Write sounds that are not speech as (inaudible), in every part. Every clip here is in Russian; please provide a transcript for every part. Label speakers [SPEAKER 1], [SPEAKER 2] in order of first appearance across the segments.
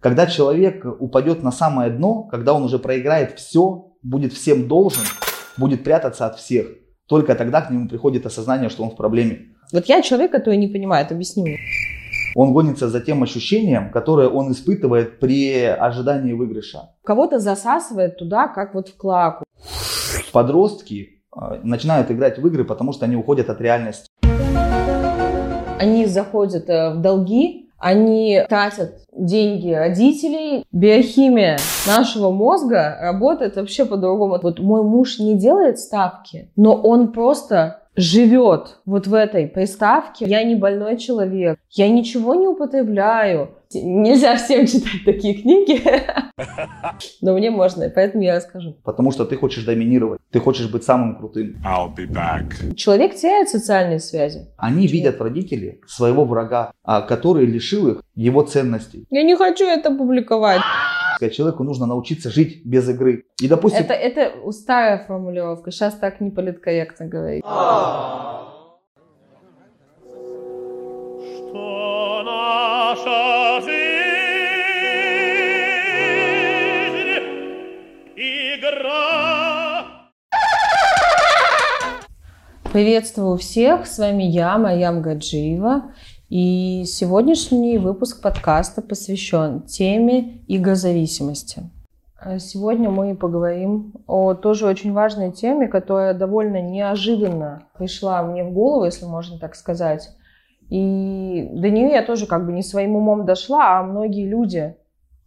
[SPEAKER 1] Когда человек упадет на самое дно, когда он уже проиграет все, будет всем должен, будет прятаться от всех, только тогда к нему приходит осознание, что он в проблеме.
[SPEAKER 2] Вот я человек, который не понимает, объясни мне.
[SPEAKER 1] Он гонится за тем ощущением, которое он испытывает при ожидании выигрыша.
[SPEAKER 2] Кого-то засасывает туда, как вот в клаку.
[SPEAKER 1] Подростки э, начинают играть в игры, потому что они уходят от реальности.
[SPEAKER 2] Они заходят э, в долги, они тратят деньги родителей. Биохимия нашего мозга работает вообще по-другому. Вот мой муж не делает ставки, но он просто живет вот в этой приставке. Я не больной человек, я ничего не употребляю. Нельзя всем читать такие книги, (laughs) но мне можно, поэтому я расскажу.
[SPEAKER 1] Потому что ты хочешь доминировать, ты хочешь быть самым крутым.
[SPEAKER 3] I'll be back.
[SPEAKER 2] Человек теряет социальные связи.
[SPEAKER 1] Они видят в родителей своего врага, а, который лишил их его ценностей.
[SPEAKER 2] Я не хочу это публиковать.
[SPEAKER 1] Человеку нужно научиться жить без игры. И, допустим,
[SPEAKER 2] Это, это старая формулировка. Сейчас так не политкорректно говорить.
[SPEAKER 4] Что наша жизнь игра
[SPEAKER 2] Приветствую всех, с вами я, Марьям Гаджиева. И сегодняшний выпуск подкаста посвящен теме игрозависимости. А Сегодня мы поговорим о тоже очень важной теме, которая довольно неожиданно пришла мне в голову, если можно так сказать. И до нее я тоже как бы не своим умом дошла, а многие люди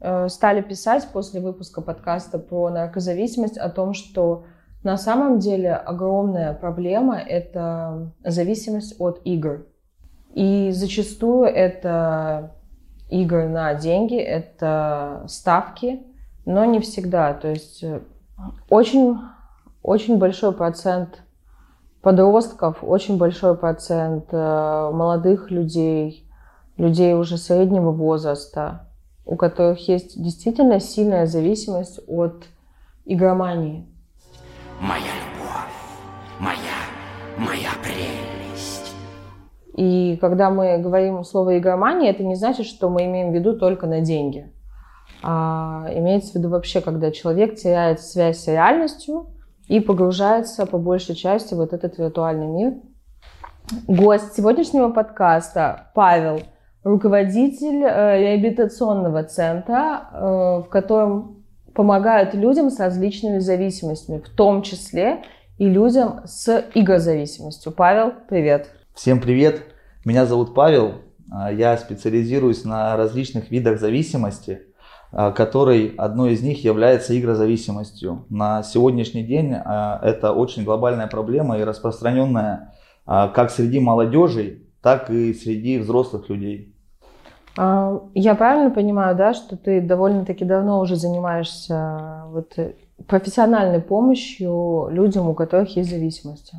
[SPEAKER 2] э, стали писать после выпуска подкаста про наркозависимость о том, что на самом деле огромная проблема – это зависимость от игр. И зачастую это игры на деньги, это ставки, но не всегда. То есть э, очень, очень большой процент подростков, очень большой процент э, молодых людей, людей уже среднего возраста, у которых есть действительно сильная зависимость от игромании.
[SPEAKER 5] Моя любовь, моя, моя прелесть.
[SPEAKER 2] И когда мы говорим слово игромания, это не значит, что мы имеем в виду только на деньги. А имеется в виду вообще, когда человек теряет связь с реальностью и погружается по большей части в вот этот виртуальный мир. Гость сегодняшнего подкаста Павел, руководитель э, реабилитационного центра, э, в котором помогают людям с различными зависимостями, в том числе и людям с игрозависимостью. Павел, привет.
[SPEAKER 1] всем привет, меня зовут Павел, А, я специализируюсь на различных видах зависимости, а, которой одной из них является игрозависимостью. На сегодняшний день а, это очень глобальная проблема и распространенная как среди молодежи, так и среди взрослых людей.
[SPEAKER 2] Я правильно понимаю, да, что ты довольно-таки давно уже занимаешься вот, э, профессиональной помощью людям, у которых есть зависимости?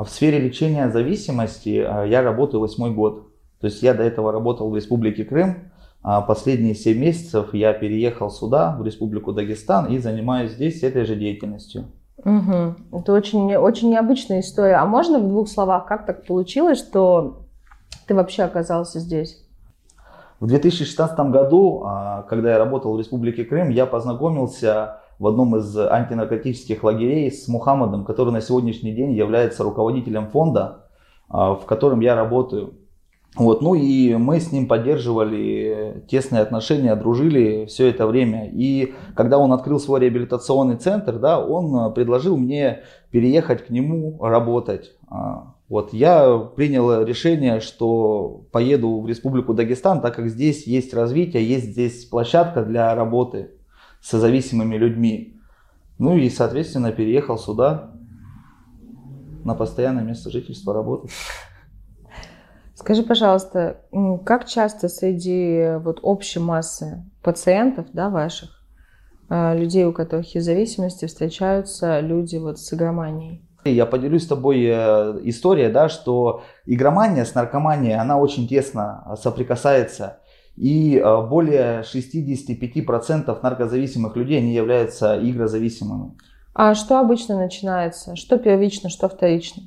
[SPEAKER 1] А В сфере лечения зависимости а, я работаю восьмой год. То есть я до этого работал в Республике Крым. А последние 7 месяцев я переехал сюда, в Республику Дагестан, и занимаюсь здесь этой же деятельностью.
[SPEAKER 2] Угу. Это очень, очень необычная история. А можно в двух словах, как так получилось, что ты вообще оказался здесь?
[SPEAKER 1] В 2016 году, когда я работал в Республике Крым, я познакомился в одном из антинаркотических лагерей с Мухаммадом, который на сегодняшний день является руководителем фонда, а, в котором я работаю. Вот, ну и мы с ним поддерживали тесные отношения, дружили все это время. И когда он открыл свой реабилитационный центр, да, он предложил мне переехать к нему работать. А, Вот я принял решение, что поеду в Республику Дагестан, так как здесь есть развитие, есть здесь площадка для работы с зависимыми людьми. Ну и, соответственно, переехал сюда на постоянное место жительства работать.
[SPEAKER 2] Скажи, пожалуйста, как часто среди вот общей массы пациентов, да, ваших, э, людей, у которых есть зависимости, встречаются люди вот с игроманией?
[SPEAKER 1] Я поделюсь с тобой э, историей, да, что игромания с наркоманией, она очень тесно соприкасается. И э, более 65% наркозависимых людей, они являются игрозависимыми.
[SPEAKER 2] А что обычно начинается? Что первично, что вторично?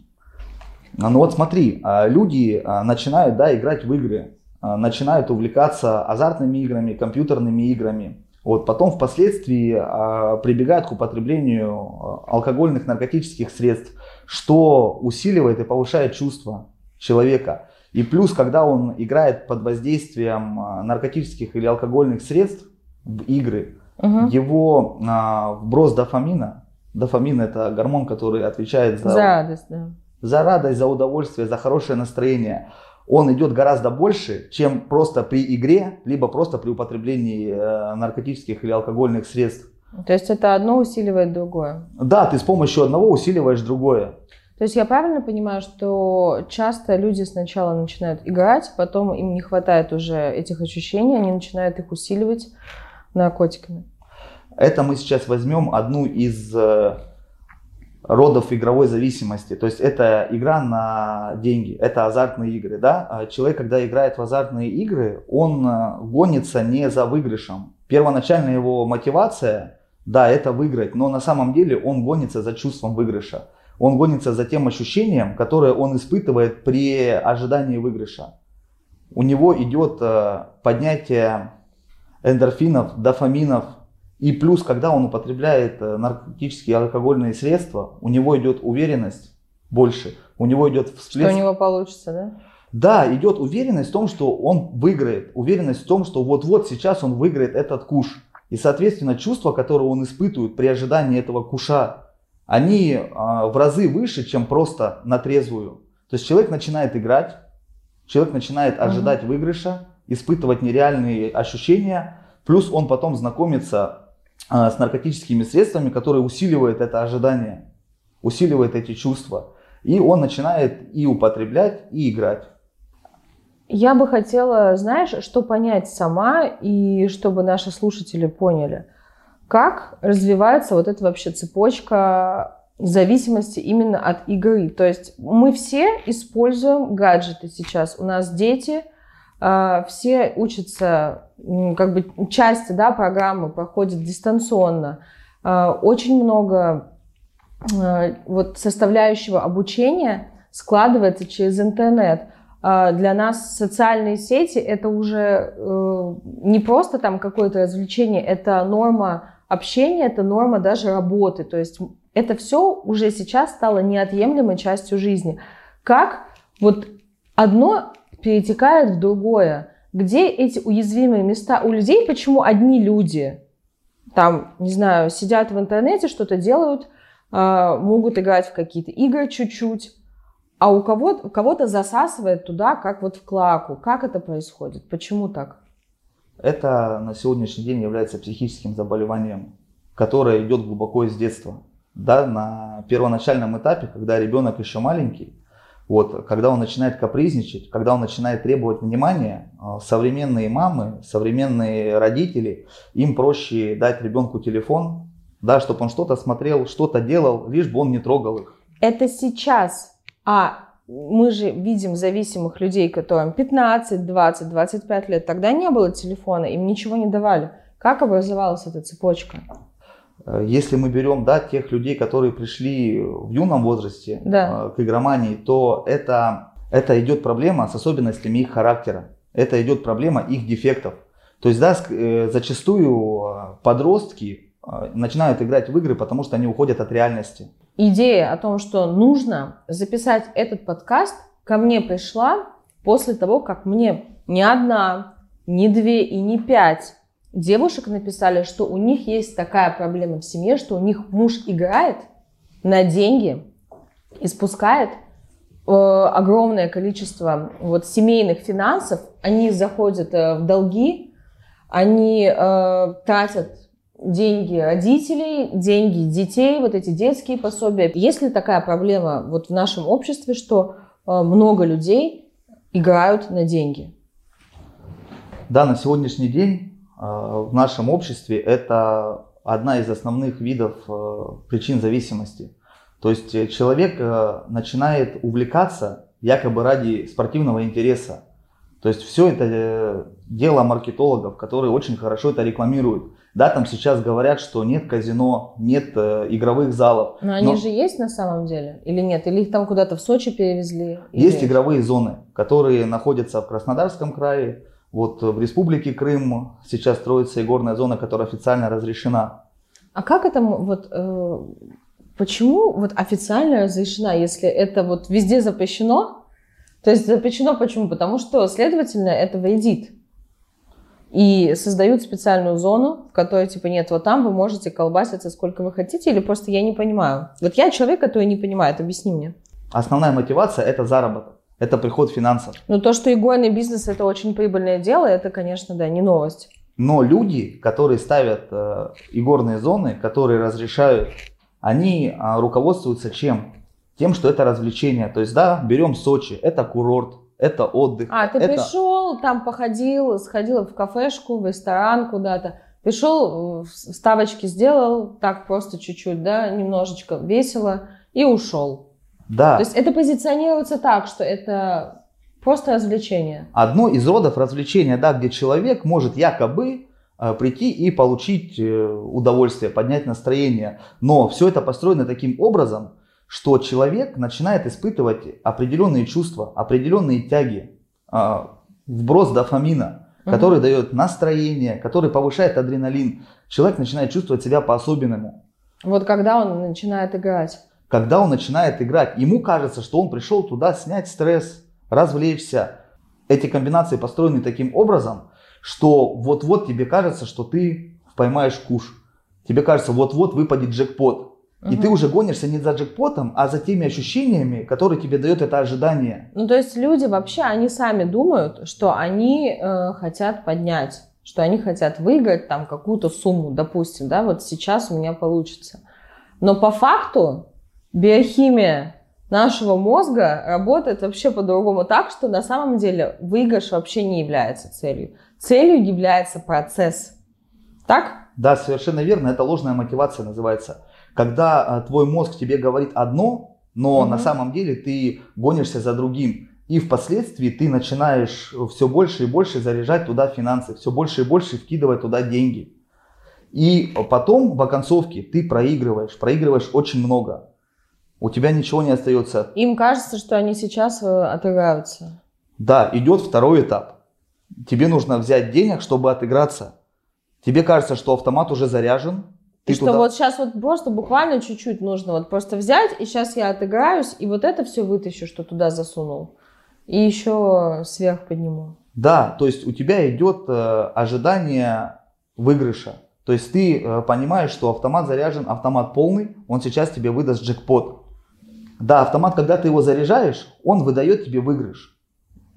[SPEAKER 1] А, Ну вот смотри, а, люди а, начинают да, играть в игры. а, начинают увлекаться азартными играми, компьютерными играми. Вот, потом впоследствии а, прибегают к употреблению а, алкогольных наркотических средств, что усиливает и повышает чувства человека. И плюс, когда он играет под воздействием а, наркотических или алкогольных средств в игры,
[SPEAKER 2] Мгм.
[SPEAKER 1] его а, вброс дофамина, дофамин это гормон, который отвечает за,
[SPEAKER 2] За радость, да.
[SPEAKER 1] за радость, за удовольствие, за хорошее настроение, он идет гораздо больше, чем просто при игре, либо просто при употреблении э, наркотических или алкогольных средств.
[SPEAKER 2] То есть это одно усиливает другое.
[SPEAKER 1] Да, ты с помощью одного усиливаешь другое.
[SPEAKER 2] То есть я правильно понимаю, что часто люди сначала начинают играть, потом им не хватает уже этих ощущений, они начинают их усиливать наркотиками.
[SPEAKER 1] Это мы сейчас возьмем одну из э, родов игровой зависимости. То есть это игра на деньги, это азартные игры. Да? А Человек, когда играет в азартные игры, он э, гонится не за выигрышем. Первоначальная его мотивация, да, это выиграть, но на самом деле он гонится за чувством выигрыша. Он гонится за тем ощущением, которое он испытывает при ожидании выигрыша. У него идет э, поднятие эндорфинов, дофаминов. И плюс, когда он употребляет э, наркотические алкогольные средства, у него идет уверенность больше. У него идет
[SPEAKER 2] Что
[SPEAKER 1] всплеск.
[SPEAKER 2] у него получится, да?
[SPEAKER 1] Да, идет уверенность в том, что он выиграет. Уверенность в том, что вот-вот сейчас он выиграет этот куш. И, соответственно, чувства, которые он испытывает при ожидании этого куша, они а, в разы выше, чем просто на трезвую. То есть человек начинает играть, человек начинает ожидать выигрыша, испытывать нереальные ощущения, плюс он потом знакомится а, с наркотическими средствами, которые усиливают это ожидание, усиливают эти чувства. И он начинает и употреблять, и играть.
[SPEAKER 2] Я бы хотела, знаешь, что понять сама и чтобы наши слушатели поняли, как развивается вот эта вообще цепочка зависимости именно от игры. То есть мы все используем гаджеты сейчас. У нас дети, э, все учатся, как бы части да, программы проходят дистанционно. Э, Очень много э, вот составляющего обучения складывается через интернет. А Для нас социальные сети это уже э, не просто там какое-то развлечение, это норма общения, это норма даже работы. То есть это все уже сейчас стало неотъемлемой частью жизни. Как вот одно перетекает в другое? Где эти уязвимые места у людей? Почему одни люди там, не знаю, сидят в интернете, что-то делают, а, могут играть в какие-то игры чуть-чуть, а у кого-то, кого-то засасывает туда, как вот в клаку. Как это происходит? Почему так?
[SPEAKER 1] Это на сегодняшний день является психическим заболеванием, которое идет глубоко из детства. Да, на первоначальном этапе, когда ребенок еще маленький, вот, когда он начинает капризничать, когда он начинает требовать внимания, э, современные мамы, современные родители, им проще дать ребенку телефон, да, чтобы он что-то смотрел, что-то делал, лишь бы он не трогал их.
[SPEAKER 2] Это сейчас. А мы же видим зависимых людей, которым 15, 20, 25 лет. Тогда не было телефона, им ничего не давали. Как образовалась эта цепочка?
[SPEAKER 1] Э, Если мы берем да, тех людей, которые пришли в юном возрасте
[SPEAKER 2] Да.
[SPEAKER 1] э, к игромании, то это, это идет проблема с особенностями их характера. Это идет проблема их дефектов. То есть да, э, зачастую подростки начинают играть в игры, потому что они уходят от реальности.
[SPEAKER 2] Идея о том, что нужно записать этот подкаст, ко мне пришла после того, как мне ни одна, ни две и ни пять девушек написали, что у них есть такая проблема в семье, что у них муж играет на деньги и спускает э, огромное количество вот семейных финансов, они заходят э, в долги, они э, тратят деньги родителей, деньги детей, вот эти детские пособия. Есть ли такая проблема вот в нашем обществе, что э, много людей играют на деньги?
[SPEAKER 1] Да, на сегодняшний день э, в нашем обществе это одна из основных видов э, причин зависимости. То есть человек начинает увлекаться якобы ради спортивного интереса. То есть все это дело маркетологов, которые очень хорошо это рекламируют. Да, там сейчас говорят, что нет казино, нет э, игровых залов.
[SPEAKER 2] Но они же есть на самом деле или нет? Или их там куда-то в Сочи перевезли?
[SPEAKER 1] Есть
[SPEAKER 2] Или-
[SPEAKER 1] игровые зоны, которые находятся в Краснодарском крае, вот в Республике Крым сейчас строится игорная зона, которая официально разрешена.
[SPEAKER 2] А как это вот э, почему вот официально разрешена, если это вот везде запрещено? То есть запрещено почему? Потому что, следовательно, это вредит. И создают специальную зону, в которой типа нет, вот там вы можете колбаситься сколько вы хотите, или просто я не понимаю. Вот я человек, который не понимает, объясни мне.
[SPEAKER 1] Основная мотивация – это заработок, это приход финансов.
[SPEAKER 2] Ну то, что игорный бизнес это очень прибыльное дело, это, конечно, да, не новость.
[SPEAKER 1] Но люди, которые ставят э, игорные зоны, которые разрешают, они а, руководствуются чем? Тем, что это развлечение. То есть, да, берем Сочи, это курорт, это отдых.
[SPEAKER 2] А, ты
[SPEAKER 1] это...
[SPEAKER 2] пришел, там походил, сходил в кафешку, в ресторан куда-то. Пришел, э, ставочки сделал, так просто чуть-чуть, да, немножечко весело и ушел.
[SPEAKER 1] Да,
[SPEAKER 2] То есть это позиционируется так, что это просто развлечение.
[SPEAKER 1] одно из родов развлечения, да, где человек может якобы э, прийти и получить э, удовольствие, поднять настроение. Но все это построено таким образом, что человек начинает испытывать определенные чувства, определенные тяги, а, вброс дофамина,
[SPEAKER 2] Мгм.
[SPEAKER 1] который дает настроение, который повышает адреналин. Человек начинает чувствовать себя по-особенному.
[SPEAKER 2] Вот когда он начинает играть.
[SPEAKER 1] Когда он начинает играть, ему кажется, что он пришел туда снять стресс, развлечься. Эти комбинации построены таким образом, что вот-вот тебе кажется, что ты поймаешь куш. Тебе кажется, вот-вот выпадет джекпот. И
[SPEAKER 2] Мгм.
[SPEAKER 1] ты уже гонишься не за джекпотом, а за теми ощущениями, которые тебе дает это ожидание.
[SPEAKER 2] Ну, то есть люди вообще, они сами думают, что они э, хотят поднять, что они хотят выиграть там какую-то сумму, допустим, да, вот сейчас у меня получится. Но по факту биохимия нашего мозга работает вообще по-другому так, что на самом деле выигрыш вообще не является целью. Целью является процесс. Так?
[SPEAKER 1] Да, совершенно верно, это ложная мотивация называется. Когда а, твой мозг тебе говорит одно, но
[SPEAKER 2] Мгм.
[SPEAKER 1] на самом деле ты гонишься за другим. И впоследствии ты начинаешь все больше и больше заряжать туда финансы, все больше и больше вкидывать туда деньги. И потом в оконцовке ты проигрываешь, проигрываешь очень много. У тебя ничего не остается.
[SPEAKER 2] Им кажется, что они сейчас э, отыграются.
[SPEAKER 1] Да, идет второй этап. Тебе нужно взять денег, чтобы отыграться. Тебе кажется, что автомат уже заряжен.
[SPEAKER 2] И
[SPEAKER 1] Ты
[SPEAKER 2] что
[SPEAKER 1] туда-
[SPEAKER 2] вот сейчас вот просто буквально чуть-чуть нужно вот просто взять, и сейчас я отыграюсь, и вот это все вытащу, что туда засунул. И еще сверх подниму.
[SPEAKER 1] Да, то есть у тебя идет э, ожидание выигрыша. То есть ты э, понимаешь, что автомат заряжен, автомат полный, он сейчас тебе выдаст джекпот. Да, автомат, когда ты его заряжаешь, он выдает тебе выигрыш.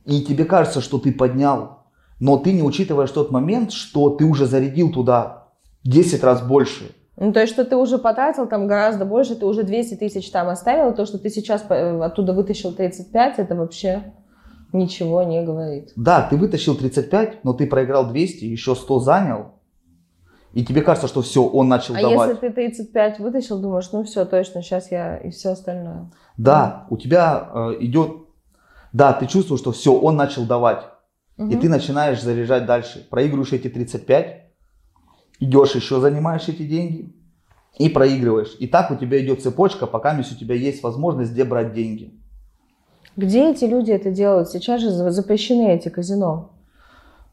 [SPEAKER 1] И тебе кажется, что ты поднял, но ты не учитываешь тот момент, что ты уже зарядил туда 10 раз больше.
[SPEAKER 2] Ну, то есть, что ты уже потратил там гораздо больше, ты уже 200 тысяч там оставил, то, что ты сейчас э, оттуда вытащил 35, это вообще ничего не говорит.
[SPEAKER 1] Да, ты вытащил 35, но ты проиграл 200, еще 100 занял. И тебе кажется, что все, он начал
[SPEAKER 2] А
[SPEAKER 1] давать.
[SPEAKER 2] если ты 35 вытащил, думаешь, ну все, точно, сейчас я и все остальное.
[SPEAKER 1] Да, у тебя э, идет, да, ты чувствуешь, что все, он начал давать. И
[SPEAKER 2] Мгм.
[SPEAKER 1] ты начинаешь заряжать дальше. Проигрываешь эти 35, идешь еще занимаешь эти деньги и проигрываешь. И так у тебя идет цепочка, пока у тебя есть возможность где брать деньги.
[SPEAKER 2] Где эти люди это делают? Сейчас же за- запрещены эти казино.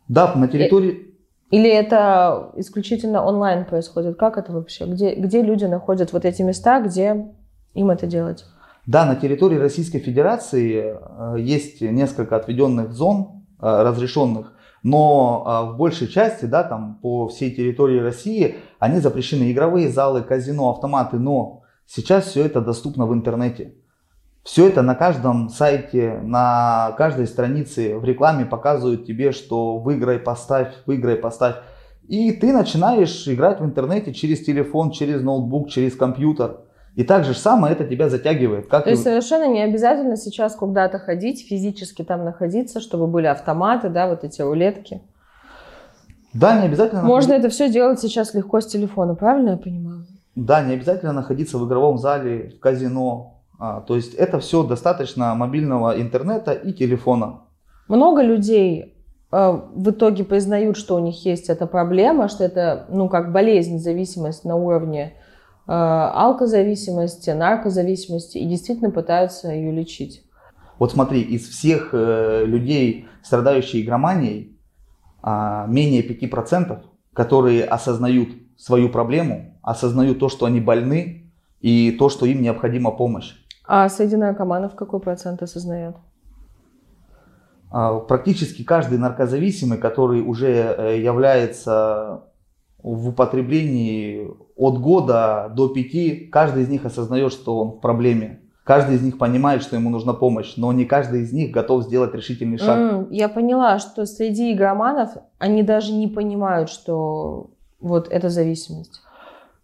[SPEAKER 1] Да, на территории...
[SPEAKER 2] Или это исключительно онлайн происходит? Как это вообще? Где, где люди находят вот эти места, где им это делать?
[SPEAKER 1] Да, на территории Российской Федерации э, есть несколько отведенных зон э, разрешенных, но э, в большей части, да, там по всей территории России, они запрещены игровые залы, казино, автоматы, но сейчас все это доступно в интернете. Все это на каждом сайте, на каждой странице в рекламе показывают тебе, что выиграй, поставь, выиграй, поставь. И ты начинаешь играть в интернете через телефон, через ноутбук, через компьютер. И так же самое это тебя затягивает. Как
[SPEAKER 2] То
[SPEAKER 1] и-
[SPEAKER 2] есть совершенно не обязательно сейчас куда-то ходить, физически там находиться, чтобы были автоматы, да, вот эти рулетки.
[SPEAKER 1] Да, не обязательно.
[SPEAKER 2] Можно
[SPEAKER 1] находи-
[SPEAKER 2] это все делать сейчас легко с телефона, правильно я понимаю?
[SPEAKER 1] Да, не обязательно находиться в игровом зале, в казино. А, то есть это все достаточно мобильного интернета и телефона.
[SPEAKER 2] Много людей э, в итоге признают, что у них есть эта проблема, что это, ну, как болезнь, зависимость на уровне алкозависимости, наркозависимости, и действительно пытаются ее лечить.
[SPEAKER 1] Вот смотри, из всех э, людей, страдающих игроманией, а, менее 5%, которые осознают свою проблему, осознают то, что они больны, и то, что им необходима помощь.
[SPEAKER 2] А среди наркоманов какой процент осознает?
[SPEAKER 1] А, Практически каждый наркозависимый, который уже э, является в употреблении от года до пяти, каждый из них осознает, что он в проблеме. Каждый из них понимает, что ему нужна помощь, но не каждый из них готов сделать решительный шаг.
[SPEAKER 2] М, я поняла, что среди игроманов они даже не понимают, что вот это зависимость.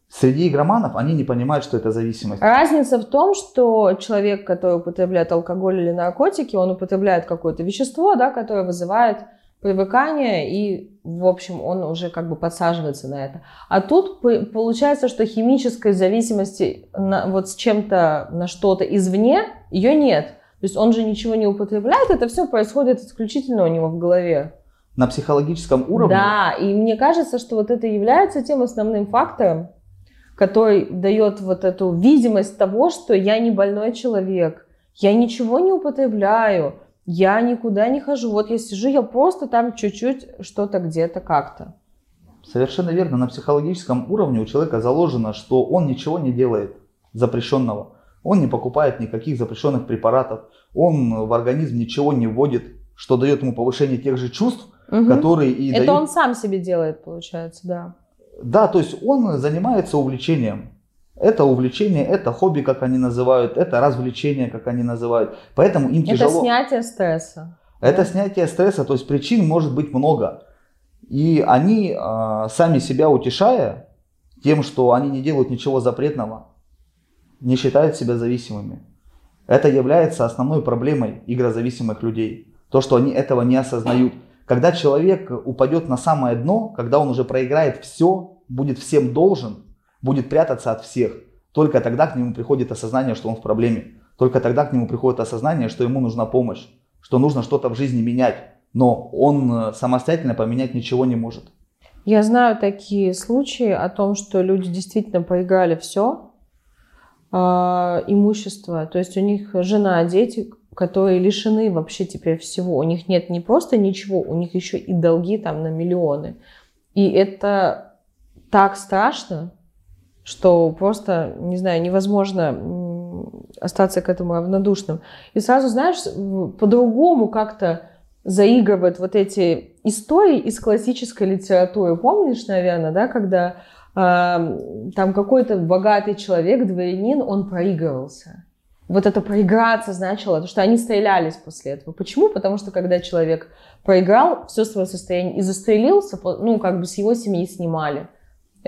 [SPEAKER 1] Среди игроманов они не понимают, что это зависимость.
[SPEAKER 2] Разница в том, что человек, который употребляет алкоголь или наркотики, он употребляет какое-то вещество, да, которое вызывает привыкание, и, в общем, он уже как бы подсаживается на это. А тут получается, что химической зависимости на, вот с чем-то, на что-то извне, ее нет. То есть он же ничего не употребляет, это все происходит исключительно у него в голове.
[SPEAKER 1] На психологическом уровне
[SPEAKER 2] Да, и мне кажется, что вот это является тем основным фактором, который дает вот эту видимость того, что я не больной человек, я ничего не употребляю, я никуда не хожу. Вот я сижу, я просто там чуть-чуть что-то где-то как-то.
[SPEAKER 1] Совершенно верно. На психологическом уровне у человека заложено, что он ничего не делает запрещенного. Он не покупает никаких запрещенных препаратов. Он в организм ничего не вводит, что дает ему повышение тех же чувств,
[SPEAKER 2] Мгм.
[SPEAKER 1] которые и
[SPEAKER 2] Это
[SPEAKER 1] дают...
[SPEAKER 2] он сам себе делает, получается, да.
[SPEAKER 1] Да, то есть он занимается увлечением. Это увлечение, это хобби, как они называют, это развлечение, как они называют. Поэтому им
[SPEAKER 2] Это
[SPEAKER 1] тяжело.
[SPEAKER 2] снятие стресса.
[SPEAKER 1] Это
[SPEAKER 2] Да.
[SPEAKER 1] снятие стресса, то есть причин может быть много. И они, а, сами себя утешая тем, что они не делают ничего запретного, не считают себя зависимыми. Это является основной проблемой игрозависимых людей. То, что они этого не осознают. Когда человек упадет на самое дно, когда он уже проиграет все, будет всем должен, будет прятаться от всех, только тогда к нему приходит осознание, что он в проблеме. Только тогда к нему приходит осознание, что ему нужна помощь, что нужно что-то в жизни менять. Но он э, самостоятельно поменять ничего не может.
[SPEAKER 2] Я знаю такие случаи о том, что люди действительно проиграли все имущество. То есть у них жена, дети, которые лишены вообще теперь всего. У них нет не просто ничего, у них еще и долги там на миллионы. И это так страшно, что просто, не знаю, невозможно остаться к этому равнодушным. И сразу, знаешь, по-другому как-то заигрывают вот эти истории из классической литературы. Помнишь, наверное, да, когда э, там какой-то богатый человек, дворянин, он проигрывался. Вот это проиграться значило, то, что они стрелялись после этого. Почему? Потому что когда человек проиграл все свое состояние и застрелился, ну, как бы с его семьи снимали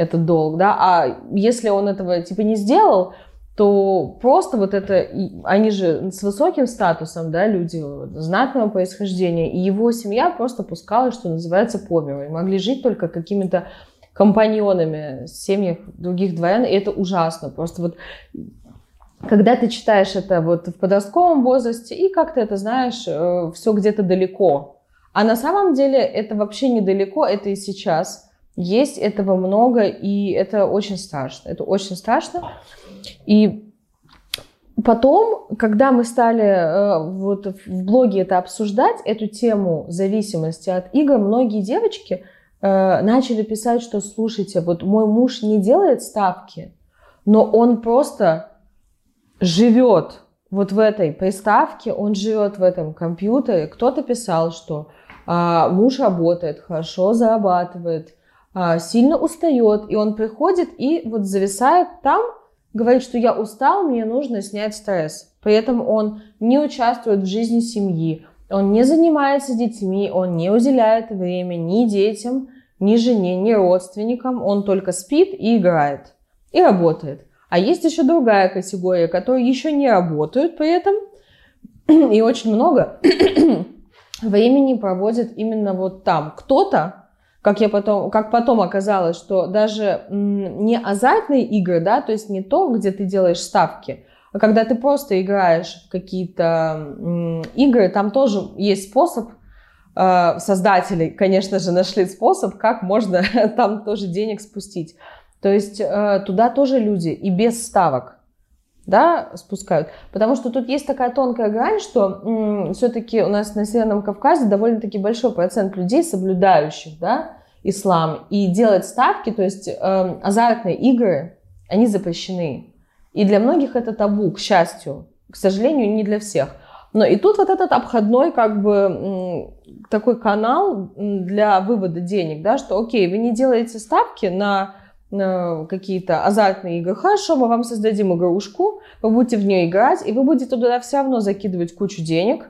[SPEAKER 2] этот долг, да, а если он этого типа не сделал, то просто вот это, они же с высоким статусом, да, люди знатного происхождения, и его семья просто пускалась, что называется, по миру, и могли жить только какими-то компаньонами семьях других дворян, и это ужасно, просто вот когда ты читаешь это вот в подростковом возрасте, и как ты это знаешь, все где-то далеко. А на самом деле это вообще недалеко, это и сейчас. Есть этого много, и это очень страшно. Это очень страшно. И потом, когда мы стали э, вот в блоге это обсуждать, эту тему зависимости от игр, многие девочки э, начали писать, что слушайте, вот мой муж не делает ставки, но он просто живет вот в этой приставке, он живет в этом компьютере. Кто-то писал, что а, муж работает, хорошо зарабатывает, сильно устает, и он приходит и вот зависает там, говорит, что я устал, мне нужно снять стресс. При этом он не участвует в жизни семьи, он не занимается детьми, он не уделяет время ни детям, ни жене, ни родственникам, он только спит и играет, и работает. А есть еще другая категория, которые еще не работают при этом, (clears throat) и очень много (clears throat) времени проводят именно вот там. Кто-то, как, я потом, как потом оказалось, что даже не азартные игры, да, то есть не то, где ты делаешь ставки, а когда ты просто играешь в какие-то игры, там тоже есть способ э, создатели, конечно же, нашли способ, как можно (laughs) там тоже денег спустить. То есть э, туда тоже люди и без ставок да, спускают. Потому что тут есть такая тонкая грань, что все-таки у нас на Северном Кавказе довольно-таки большой процент людей, соблюдающих да, ислам, и делать ставки, то есть э, азартные игры, они запрещены. И для многих это табу, к счастью. К сожалению, не для всех. Но и тут вот этот обходной как бы такой канал для вывода денег, да, что окей, вы не делаете ставки на какие-то азартные игры. Хорошо, мы вам создадим игрушку, вы будете в нее играть, и вы будете туда все равно закидывать кучу денег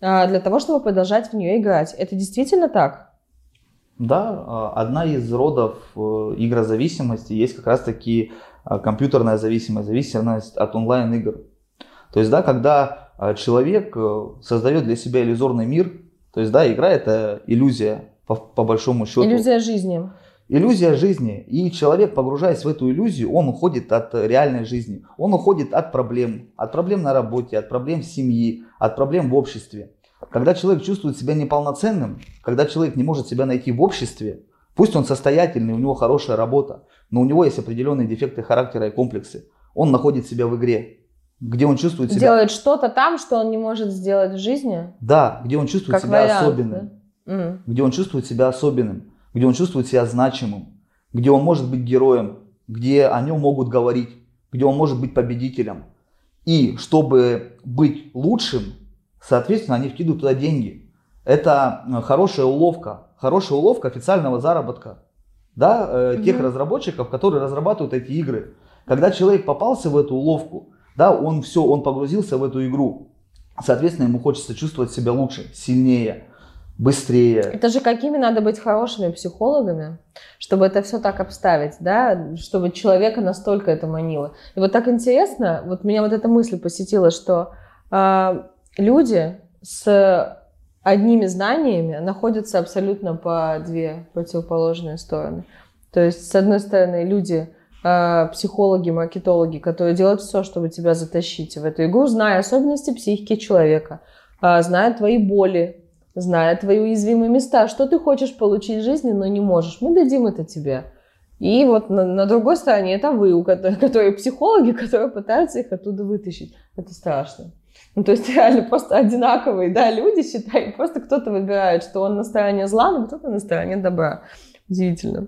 [SPEAKER 2] а, для того, чтобы продолжать в нее играть. Это действительно так?
[SPEAKER 1] Да, а, одна из родов э, игрозависимости есть как раз-таки а, компьютерная зависимость, зависимость от онлайн-игр. То есть, да, когда человек э, создает для себя иллюзорный мир, то есть, да, игра это иллюзия, по, по большому счету.
[SPEAKER 2] Иллюзия жизни
[SPEAKER 1] иллюзия жизни. И человек, погружаясь в эту иллюзию, он уходит от реальной жизни. Он уходит от проблем. От проблем на работе, от проблем в семье, от проблем в обществе. Когда человек чувствует себя неполноценным, когда человек не может себя найти в обществе, пусть он состоятельный, у него хорошая работа, но у него есть определенные дефекты характера и комплексы. Он находит себя в игре, где он чувствует себя...
[SPEAKER 2] Делает что-то там, что он не может сделать в жизни?
[SPEAKER 1] Да, где он чувствует как себя вариант, особенным. Да? Где он чувствует себя особенным где он чувствует себя значимым, где он может быть героем, где о нем могут говорить, где он может быть победителем. И чтобы быть лучшим, соответственно, они вкидывают туда деньги. Это э, хорошая уловка, хорошая уловка официального заработка да, э, тех разработчиков, которые разрабатывают эти игры. Когда человек попался в эту уловку, да, он все, он погрузился в эту игру. Соответственно, ему хочется чувствовать себя лучше, сильнее, быстрее.
[SPEAKER 2] Это же какими надо быть хорошими психологами, чтобы это все так обставить, да, чтобы человека настолько это манило. И вот так интересно, вот меня вот эта мысль посетила, что э, люди с одними знаниями находятся абсолютно по две противоположные стороны. То есть, с одной стороны, люди э, психологи, маркетологи, которые делают все, чтобы тебя затащить в эту игру, зная особенности психики человека, э, зная твои боли, зная твои уязвимые места, что ты хочешь получить в жизни, но не можешь. Мы дадим это тебе. И вот на, на другой стороне это вы, у которых, (laughs) которые психологи, которые пытаются их оттуда вытащить. Это страшно. Ну, то есть (laughs) реально просто одинаковые, да, люди, считай, (laughs) просто кто-то выбирает, что он на стороне зла, но кто-то на стороне добра. Удивительно.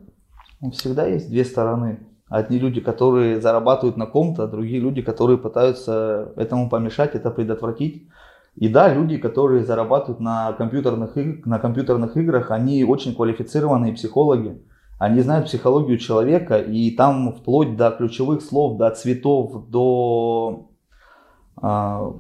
[SPEAKER 1] Всегда есть две стороны. Одни люди, которые зарабатывают на ком-то, а другие люди, которые пытаются этому помешать, это предотвратить. И да, люди, которые зарабатывают на компьютерных, на компьютерных играх, они очень квалифицированные психологи. Они знают психологию человека, и там вплоть до ключевых слов, до цветов, до... А...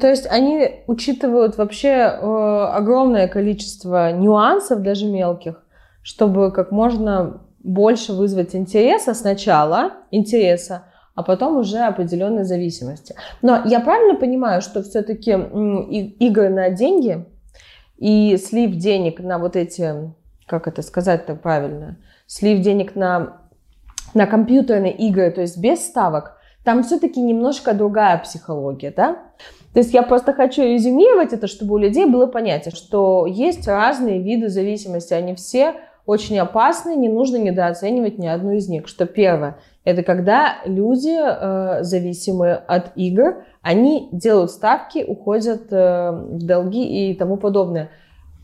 [SPEAKER 2] То есть они учитывают вообще э, огромное количество нюансов, даже мелких, чтобы как можно больше вызвать интереса сначала, интереса, а потом уже определенной зависимости. Но я правильно понимаю, что все-таки игры на деньги и слив денег на вот эти, как это сказать-то правильно, слив денег на, на компьютерные игры, то есть без ставок, там все-таки немножко другая психология, да? То есть я просто хочу резюмировать это, чтобы у людей было понятие, что есть разные виды зависимости, они все очень опасны, не нужно недооценивать ни одну из них. Что первое, это когда люди э, зависимые от игр, они делают ставки, уходят э, в долги и тому подобное.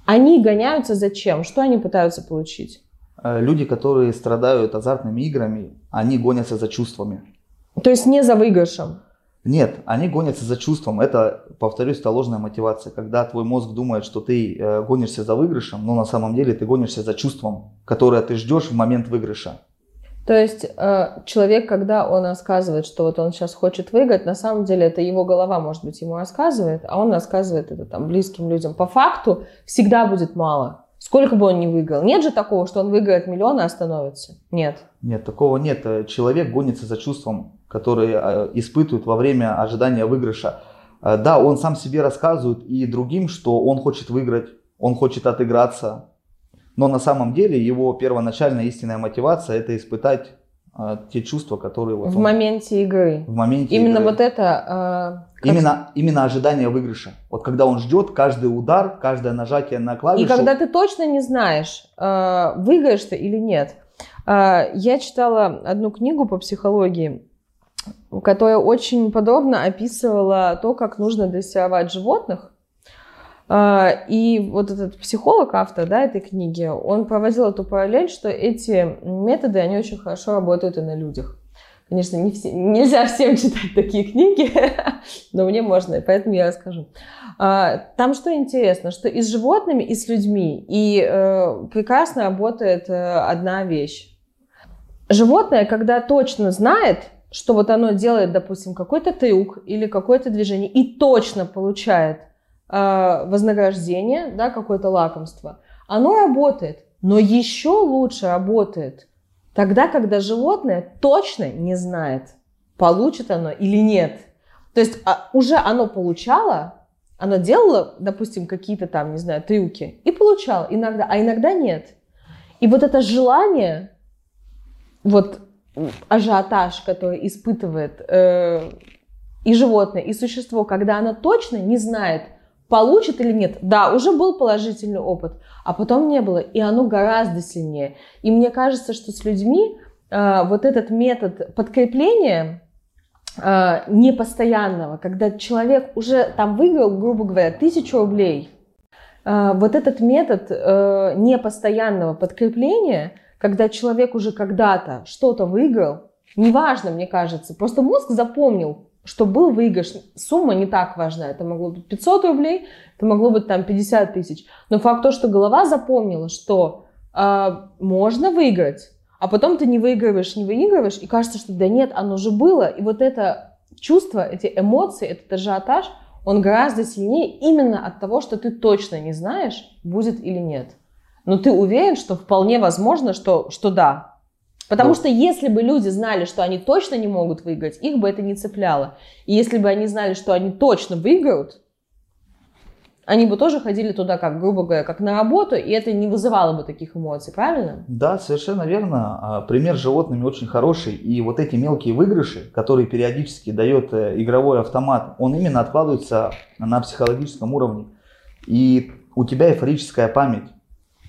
[SPEAKER 2] Они гоняются зачем? Что они пытаются получить?
[SPEAKER 1] Э, люди, которые страдают азартными играми, они гонятся за чувствами.
[SPEAKER 2] То есть не за выигрышем?
[SPEAKER 1] Нет, они гонятся за чувством. Это, повторюсь, это ложная мотивация. Когда твой мозг думает, что ты э, гонишься за выигрышем, но на самом деле ты гонишься за чувством, которое ты ждешь в момент выигрыша.
[SPEAKER 2] То есть э, человек, когда он рассказывает, что вот он сейчас хочет выиграть, на самом деле это его голова, может быть, ему рассказывает, а он рассказывает это там близким людям. По факту всегда будет мало. Сколько бы он ни выиграл. Нет же такого, что он выиграет миллион и остановится. Нет.
[SPEAKER 1] Нет, такого нет. Человек гонится за чувством которые э, испытывают во время ожидания выигрыша. Э, да, он сам себе рассказывает и другим, что он хочет выиграть, он хочет отыграться, но на самом деле его первоначальная истинная мотивация это испытать а, те чувства, которые вот
[SPEAKER 2] В
[SPEAKER 1] он-
[SPEAKER 2] моменте игры.
[SPEAKER 1] в моменте
[SPEAKER 2] Именно
[SPEAKER 1] игры.
[SPEAKER 2] вот это... э, как-
[SPEAKER 1] Именно, именно ожидание выигрыша. Вот когда он ждет каждый удар, каждое нажатие на
[SPEAKER 2] И
[SPEAKER 1] клавишу.
[SPEAKER 2] когда ты точно не знаешь, э, выиграешь ты или нет. Э, Я читала одну книгу по психологии, которая очень подробно описывала то, как нужно дрессировать животных. Э, И вот этот психолог, автор да, этой книги, он проводил эту параллель, что эти методы, они очень хорошо работают и на людях. Конечно, не все- нельзя всем (laughs) читать такие книги, но мне можно, поэтому я расскажу. А, Там что интересно, что и с животными, и с людьми, и э, прекрасно работает э, одна вещь. Животное, когда точно знает, что вот оно делает, допустим, какой-то трюк или какое-то движение, и точно получает э, вознаграждение, да, какое-то лакомство, оно работает. Но еще лучше работает тогда, когда животное точно не знает, получит оно или нет. То есть а, уже оно получало, оно делало, допустим, какие-то там, не знаю, трюки, и получало иногда, а иногда нет. И вот это желание, вот ажиотаж, который испытывает э, и животное, и существо, когда оно точно не знает, получит или нет. Да, уже был положительный опыт, а потом не было, и оно гораздо сильнее. И мне кажется, что с людьми э, вот этот метод подкрепления э, непостоянного, когда человек уже там выиграл, грубо говоря, тысячу рублей, э, вот этот метод э, непостоянного подкрепления, когда человек уже когда-то что-то выиграл, неважно, мне кажется, просто мозг запомнил, что был выигрыш, сумма не так важна, это могло быть 500 рублей, это могло быть там 50 тысяч, но факт то, что голова запомнила, что э, можно выиграть, а потом ты не выигрываешь, не выигрываешь, и кажется, что да нет, оно же было. И вот это чувство, эти эмоции, этот ажиотаж, он гораздо сильнее именно от того, что ты точно не знаешь, будет или нет. Но ты уверен, что вполне возможно, что, что да. Потому
[SPEAKER 1] Да.
[SPEAKER 2] что если бы люди знали, что они точно не могут выиграть, их бы это не цепляло. И если бы они знали, что они точно выиграют, они бы тоже ходили туда, как, грубо говоря, как на работу, и это не вызывало бы таких эмоций, правильно?
[SPEAKER 1] Да, совершенно верно. А, Пример с животными очень хороший. И вот эти мелкие выигрыши, которые периодически дает э, игровой автомат, он именно откладывается на психологическом уровне. И у тебя эйфорическая память.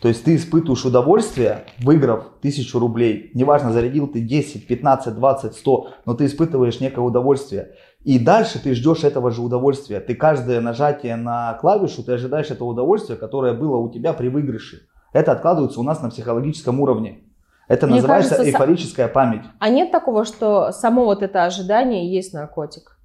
[SPEAKER 1] То есть ты испытываешь удовольствие, выиграв тысячу рублей. Неважно, зарядил ты 10, 15, 20, 100, но ты испытываешь некое удовольствие. И дальше ты ждешь этого же удовольствия. Ты каждое нажатие на клавишу, ты ожидаешь этого удовольствия, которое было у тебя при выигрыше. Это откладывается у нас на психологическом уровне. Это
[SPEAKER 2] Мне
[SPEAKER 1] называется
[SPEAKER 2] кажется,
[SPEAKER 1] эйфорическая память.
[SPEAKER 2] А нет такого, что само вот это ожидание и есть наркотик?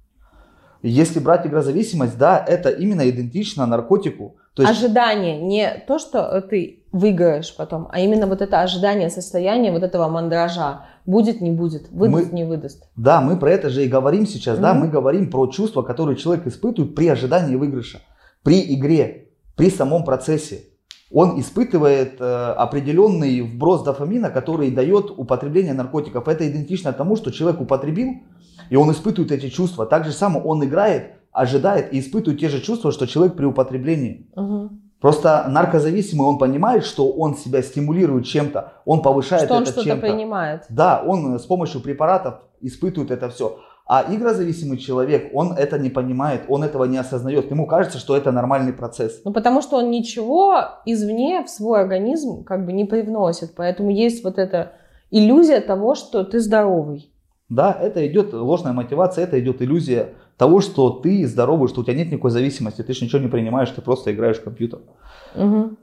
[SPEAKER 1] Если брать игрозависимость, да, это именно идентично наркотику. То есть
[SPEAKER 2] Ожидание, не то, что ты выиграешь потом, а именно вот это ожидание, состояние вот этого мандража. Будет, не будет, выдаст,
[SPEAKER 1] Мы-
[SPEAKER 2] не выдаст.
[SPEAKER 1] Да, мы про это же и говорим сейчас, да,
[SPEAKER 2] Мгм.
[SPEAKER 1] мы говорим про чувства, которые человек испытывает при ожидании выигрыша, при игре, при самом процессе. Он испытывает э, определенный вброс дофамина, который дает употребление наркотиков. Это идентично тому, что человек употребил, и он испытывает эти чувства. Так же само он играет, ожидает и испытывает те же чувства, что человек при употреблении.
[SPEAKER 2] Мгм.
[SPEAKER 1] Просто наркозависимый, он понимает, что он себя стимулирует чем-то, он повышает
[SPEAKER 2] Что он
[SPEAKER 1] это
[SPEAKER 2] что-то
[SPEAKER 1] чем-то.
[SPEAKER 2] принимает.
[SPEAKER 1] Да, он э, с помощью препаратов испытывает это все. А игрозависимый человек, он это не понимает, он этого не осознает. Ему кажется, что это нормальный процесс.
[SPEAKER 2] Ну, потому что он ничего извне в свой организм как бы не привносит. Поэтому есть вот эта иллюзия того, что ты здоровый.
[SPEAKER 1] Да, это идет ложная мотивация, это идет иллюзия того, что ты здоровый, что у тебя нет никакой зависимости, ты же ничего не принимаешь, ты просто играешь в компьютер.
[SPEAKER 2] Мгм.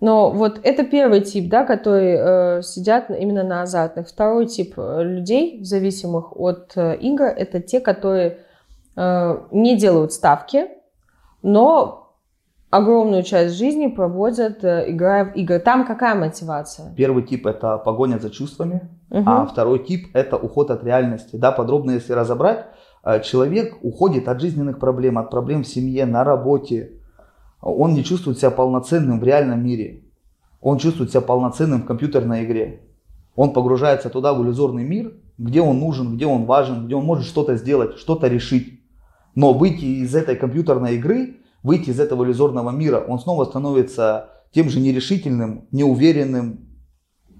[SPEAKER 2] Но вот это первый тип, да, который э, сидят именно на азартных. Второй тип э, людей, зависимых от э, игр, это те, которые э, не делают ставки, но огромную часть жизни проводят, э, играя в игры. Там какая мотивация?
[SPEAKER 1] Первый тип это погоня за чувствами,
[SPEAKER 2] Мгм.
[SPEAKER 1] а второй тип это уход от реальности. Да, подробно если разобрать, человек уходит от жизненных проблем, от проблем в семье, на работе. Он не чувствует себя полноценным в реальном мире. Он чувствует себя полноценным в компьютерной игре. Он погружается туда, в иллюзорный мир, где он нужен, где он важен, где он может что-то сделать, что-то решить. Но выйти из этой компьютерной игры, выйти из этого иллюзорного мира, он снова становится тем же нерешительным, неуверенным,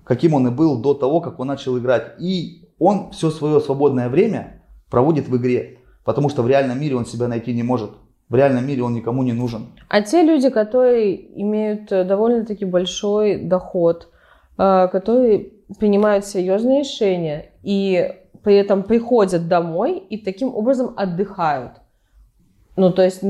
[SPEAKER 1] каким он и был до того, как он начал играть. И он все свое свободное время проводит в игре, потому что в реальном мире он себя найти не может. В реальном мире он никому не нужен.
[SPEAKER 2] А те люди, которые имеют э, довольно-таки большой доход, э, которые принимают серьезные решения и при этом приходят домой и таким образом отдыхают. Ну, то есть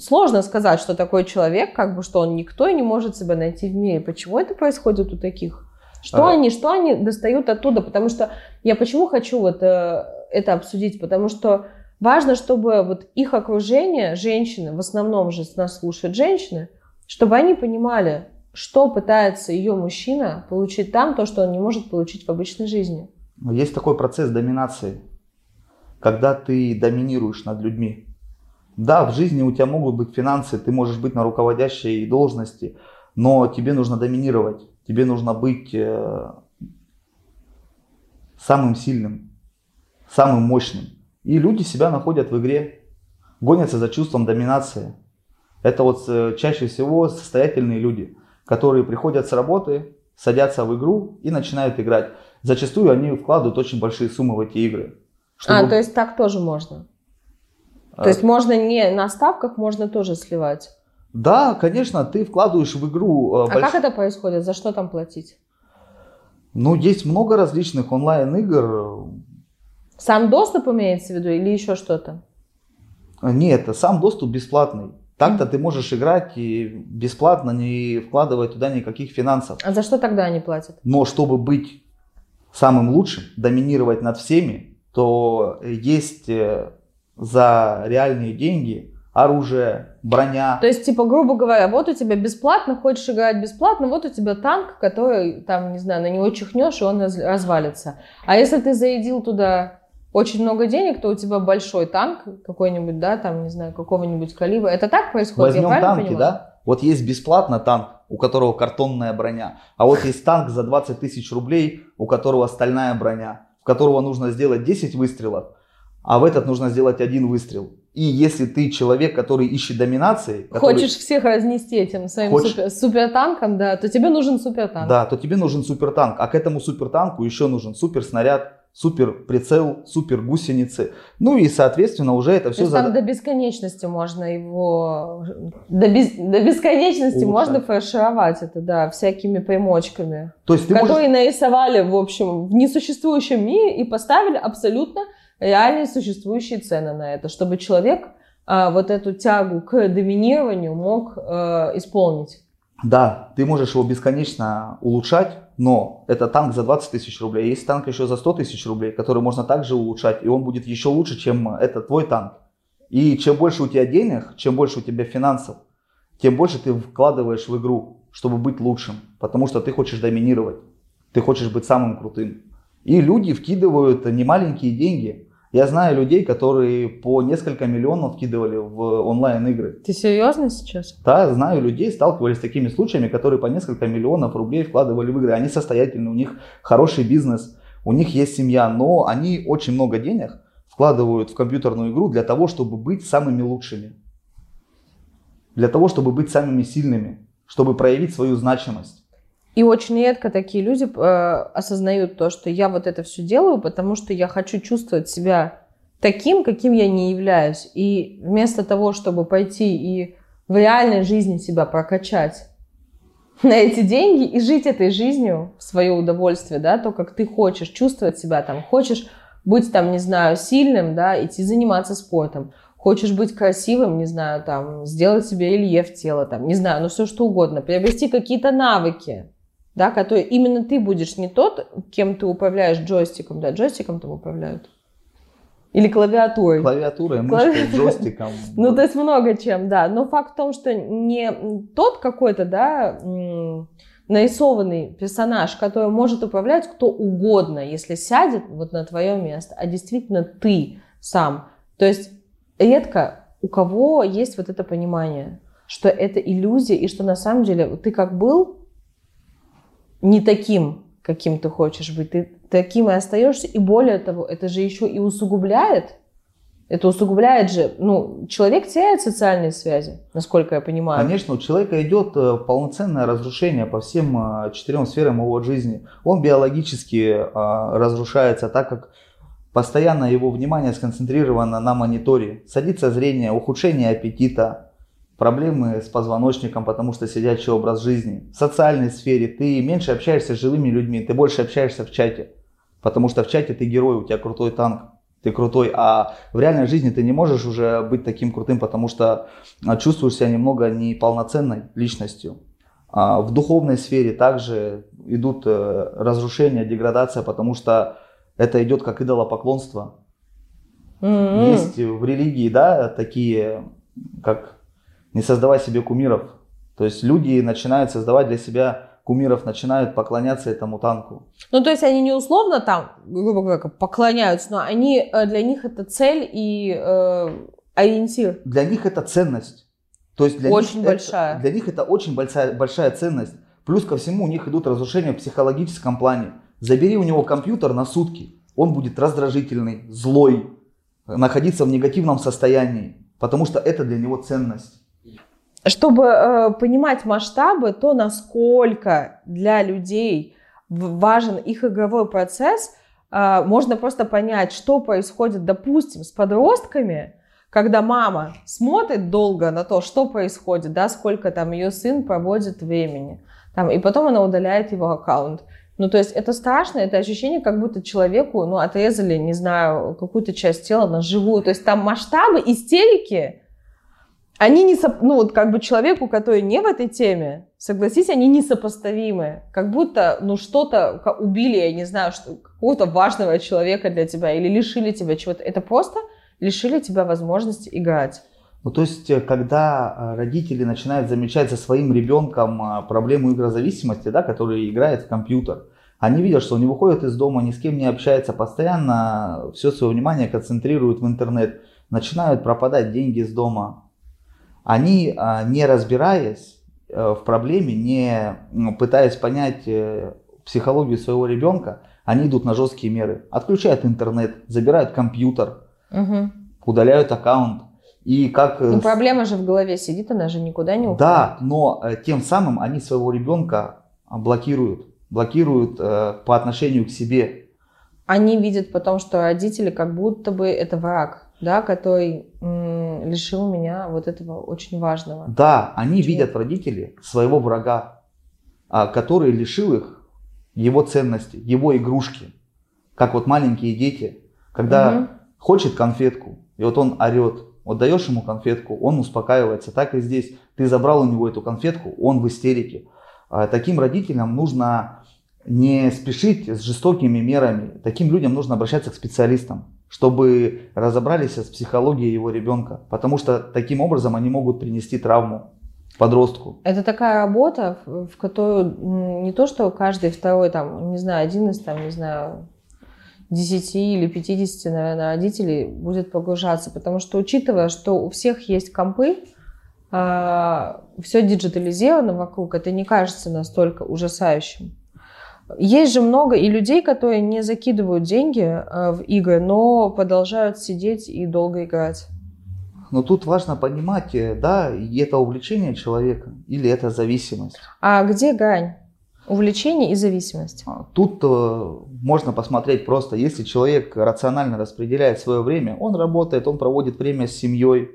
[SPEAKER 2] сложно сказать, что такой человек, как бы, что он никто и не может себя найти в мире. Почему это происходит у таких? Что
[SPEAKER 1] А.
[SPEAKER 2] они, что они достают оттуда? Потому что я почему хочу вот э, это обсудить? Потому что важно, чтобы вот их окружение, женщины, в основном же нас слушают женщины, чтобы они понимали, что пытается ее мужчина получить там, то, что он не может получить в обычной жизни.
[SPEAKER 1] Есть такой процесс доминации, когда ты доминируешь над людьми. Да, в жизни у тебя могут быть финансы, ты можешь быть на руководящей должности, но тебе нужно доминировать, тебе нужно быть э, самым сильным, самым мощным. И люди себя находят в игре, гонятся за чувством доминации. Это вот э, чаще всего состоятельные люди, которые приходят с работы, садятся в игру и начинают играть. Зачастую они вкладывают очень большие суммы в эти игры.
[SPEAKER 2] А,
[SPEAKER 1] чтобы-
[SPEAKER 2] то есть так тоже можно.
[SPEAKER 1] А,
[SPEAKER 2] То есть можно не на ставках, можно тоже сливать.
[SPEAKER 1] Да, конечно, ты вкладываешь в игру. э,
[SPEAKER 2] А
[SPEAKER 1] больш-
[SPEAKER 2] как это происходит? За что там платить?
[SPEAKER 1] Ну, есть много различных онлайн-игр.
[SPEAKER 2] Сам доступ имеется в виду или еще что-то?
[SPEAKER 1] Нет, сам доступ бесплатный. Так-то ты можешь играть и бесплатно, не вкладывая туда никаких финансов.
[SPEAKER 2] А за что тогда они платят?
[SPEAKER 1] Но чтобы быть самым лучшим, доминировать над всеми, то есть э, за реальные деньги оружие, броня.
[SPEAKER 2] То есть, типа, грубо говоря, вот у тебя бесплатно, хочешь играть бесплатно, вот у тебя танк, который, там, не знаю, на него чихнешь, и он раз- развалится. А если ты заедил туда очень много денег, то у тебя большой танк какой-нибудь, да, там, не знаю, какого-нибудь калибра. Это так происходит?
[SPEAKER 1] Возьмем танки,
[SPEAKER 2] понимаю?
[SPEAKER 1] да? Вот есть бесплатно танк, у которого картонная броня. А вот есть танк за 20 тысяч рублей, у которого стальная броня, в которого нужно сделать 10 выстрелов, а в этот нужно сделать один выстрел. И если ты человек, который ищет доминации, который-
[SPEAKER 2] Хочешь всех разнести этим своим
[SPEAKER 1] Хочешь-
[SPEAKER 2] супер- супертанком, да, то тебе нужен супертанк.
[SPEAKER 1] да, то тебе нужен супертанк. А к этому супертанку еще нужен суперснаряд, супер прицел, супер гусеницы. Ну и, соответственно, уже это
[SPEAKER 2] То
[SPEAKER 1] все
[SPEAKER 2] есть там до бесконечности можно его... До, без- до бесконечности
[SPEAKER 1] Улучшать.
[SPEAKER 2] можно фаршировать это, да, всякими примочками.
[SPEAKER 1] То есть ты можешь-
[SPEAKER 2] которые нарисовали, в общем, в несуществующем мире и поставили абсолютно реальные существующие цены на это, чтобы человек а, вот эту тягу к доминированию мог э, исполнить.
[SPEAKER 1] Да, ты можешь его бесконечно улучшать, но это танк за 20 тысяч рублей. Есть танк еще за 100 тысяч рублей, который можно также улучшать, и он будет еще лучше, чем этот твой танк. И чем больше у тебя денег, чем больше у тебя финансов, тем больше ты вкладываешь в игру, чтобы быть лучшим, потому что ты хочешь доминировать, ты хочешь быть самым крутым. И люди вкидывают немаленькие деньги. Я знаю людей, которые по несколько миллионов вкидывали в онлайн-игры.
[SPEAKER 2] Ты серьезно сейчас?
[SPEAKER 1] Да, знаю людей, сталкивались с такими случаями, которые по несколько миллионов рублей вкладывали в игры. Они состоятельны, у них хороший бизнес, у них есть семья, но они очень много денег вкладывают в компьютерную игру для того, чтобы быть самыми лучшими. Для того, чтобы быть самыми сильными, чтобы проявить свою значимость.
[SPEAKER 2] И очень редко такие люди э, осознают то, что я вот это все делаю, потому что я хочу чувствовать себя таким, каким я не являюсь. И вместо того, чтобы пойти и в реальной жизни себя прокачать (laughs) на эти деньги и жить этой жизнью в свое удовольствие, да, то, как ты хочешь чувствовать себя там, хочешь быть там, не знаю, сильным, да, идти заниматься спортом, хочешь быть красивым, не знаю, там, сделать себе рельеф тела, там, не знаю, ну все что угодно, приобрести какие-то навыки, да, которые именно ты будешь не тот, кем ты управляешь джойстиком, да, джойстиком там управляют, или клавиатурой.
[SPEAKER 1] Клавиатурой, мышкой,
[SPEAKER 2] Клави-
[SPEAKER 1] джойстиком. (laughs)
[SPEAKER 2] Ну, то есть много чем, да. Но факт в том, что не тот какой-то, да, нарисованный персонаж, который может управлять кто угодно, если сядет вот на твое место, а действительно ты сам. То есть редко у кого есть вот это понимание, что это иллюзия, и что на самом деле ты как был не таким, каким ты хочешь быть, ты таким и остаешься, и более того, это же еще и усугубляет Это усугубляет же, ну, человек теряет социальные связи, насколько я понимаю.
[SPEAKER 1] Конечно, у человека идет э, полноценное разрушение по всем э, четырем сферам его жизни. Он биологически э, разрушается, так как постоянно его внимание сконцентрировано на мониторе. Садится зрение, ухудшение аппетита, проблемы с позвоночником, потому что сидячий образ жизни. В социальной сфере ты меньше общаешься с живыми людьми, ты больше общаешься в чате. Потому что в чате ты герой, у тебя крутой танк, ты крутой, а в реальной жизни ты не можешь уже быть таким крутым, потому что а, чувствуешь себя немного неполноценной личностью. А в духовной сфере также идут э, разрушения, деградация, потому что это идет как идолопоклонство.
[SPEAKER 2] М-м.
[SPEAKER 1] Есть в религии, да, такие, как не создавай себе кумиров. То есть люди начинают создавать для себя кумиров, начинают поклоняться этому танку.
[SPEAKER 2] Ну, то есть они не условно там, грубо говоря, поклоняются, но они, э, для них это цель и э, ориентир.
[SPEAKER 1] Для них это ценность. То есть для
[SPEAKER 2] Очень
[SPEAKER 1] них
[SPEAKER 2] большая.
[SPEAKER 1] Это, для них это очень большая, большая ценность. Плюс ко всему у них идут разрушения в психологическом плане. Забери у него компьютер на сутки, он будет раздражительный, злой, находиться в негативном состоянии, потому что это для него ценность.
[SPEAKER 2] Чтобы э, понимать масштабы, то насколько для людей важен их игровой процесс, э, можно просто понять, что происходит, допустим, с подростками, когда мама смотрит долго на то, что происходит, да, сколько там ее сын проводит времени, там, и потом она удаляет его аккаунт. Ну, то есть это страшно, это ощущение, как будто человеку, ну, отрезали, не знаю, какую-то часть тела на живую. То есть там масштабы истерики, они не, соп- ну вот как бы человеку, который не в этой теме, согласись, они несопоставимы. Как будто, ну что-то убили, я не знаю, что, какого-то важного человека для тебя или лишили тебя чего-то. Это просто лишили тебя возможности играть.
[SPEAKER 1] Ну, то есть, э, когда э, родители начинают замечать за своим ребенком э, проблему игрозависимости, да, который играет в компьютер, они видят, что он не выходит из дома, ни с кем не общается, постоянно все свое внимание концентрируют в интернет, начинают пропадать деньги из дома. Они, э, не разбираясь э, в проблеме, не пытаясь понять э, психологию своего ребенка, они идут на жесткие меры. Отключают интернет, забирают компьютер,
[SPEAKER 2] Мгм.
[SPEAKER 1] удаляют аккаунт. И как э,
[SPEAKER 2] Ну, проблема же в голове сидит, она же никуда не уходит.
[SPEAKER 1] да, но тем самым они своего ребенка а, блокируют. Блокируют э, по отношению к себе.
[SPEAKER 2] Они видят потом, что родители как будто бы это враг, да, который лишил меня вот этого очень важного.
[SPEAKER 1] Да, они
[SPEAKER 2] Чего?
[SPEAKER 1] видят в родителе своего врага, а, который лишил их его ценности, его игрушки. Как вот маленькие дети, когда
[SPEAKER 2] Мгм.
[SPEAKER 1] хочет конфетку, и вот он орет. Вот даешь ему конфетку, он успокаивается. Так и здесь. Ты забрал у него эту конфетку, он в истерике. А Таким родителям нужно не спешить с жестокими мерами. Таким людям нужно обращаться к специалистам, чтобы разобрались с психологией его ребенка. Потому что таким образом они могут принести травму подростку.
[SPEAKER 2] Это такая работа, в которую не то, что каждый второй, там, не знаю, один из, там, не знаю, 10 или 50, наверное, родителей будет погружаться. Потому что, учитывая, что у всех есть компы, все диджитализировано вокруг, это не кажется настолько ужасающим. Есть же много и людей, которые не закидывают деньги э, в игры, но продолжают сидеть и долго играть.
[SPEAKER 1] Но тут важно понимать, э, да, это увлечение человека или это зависимость.
[SPEAKER 2] А где грань? Увлечение и зависимость.
[SPEAKER 1] А, Тут э, можно посмотреть просто, если человек рационально распределяет свое время, он работает, он проводит время с семьей,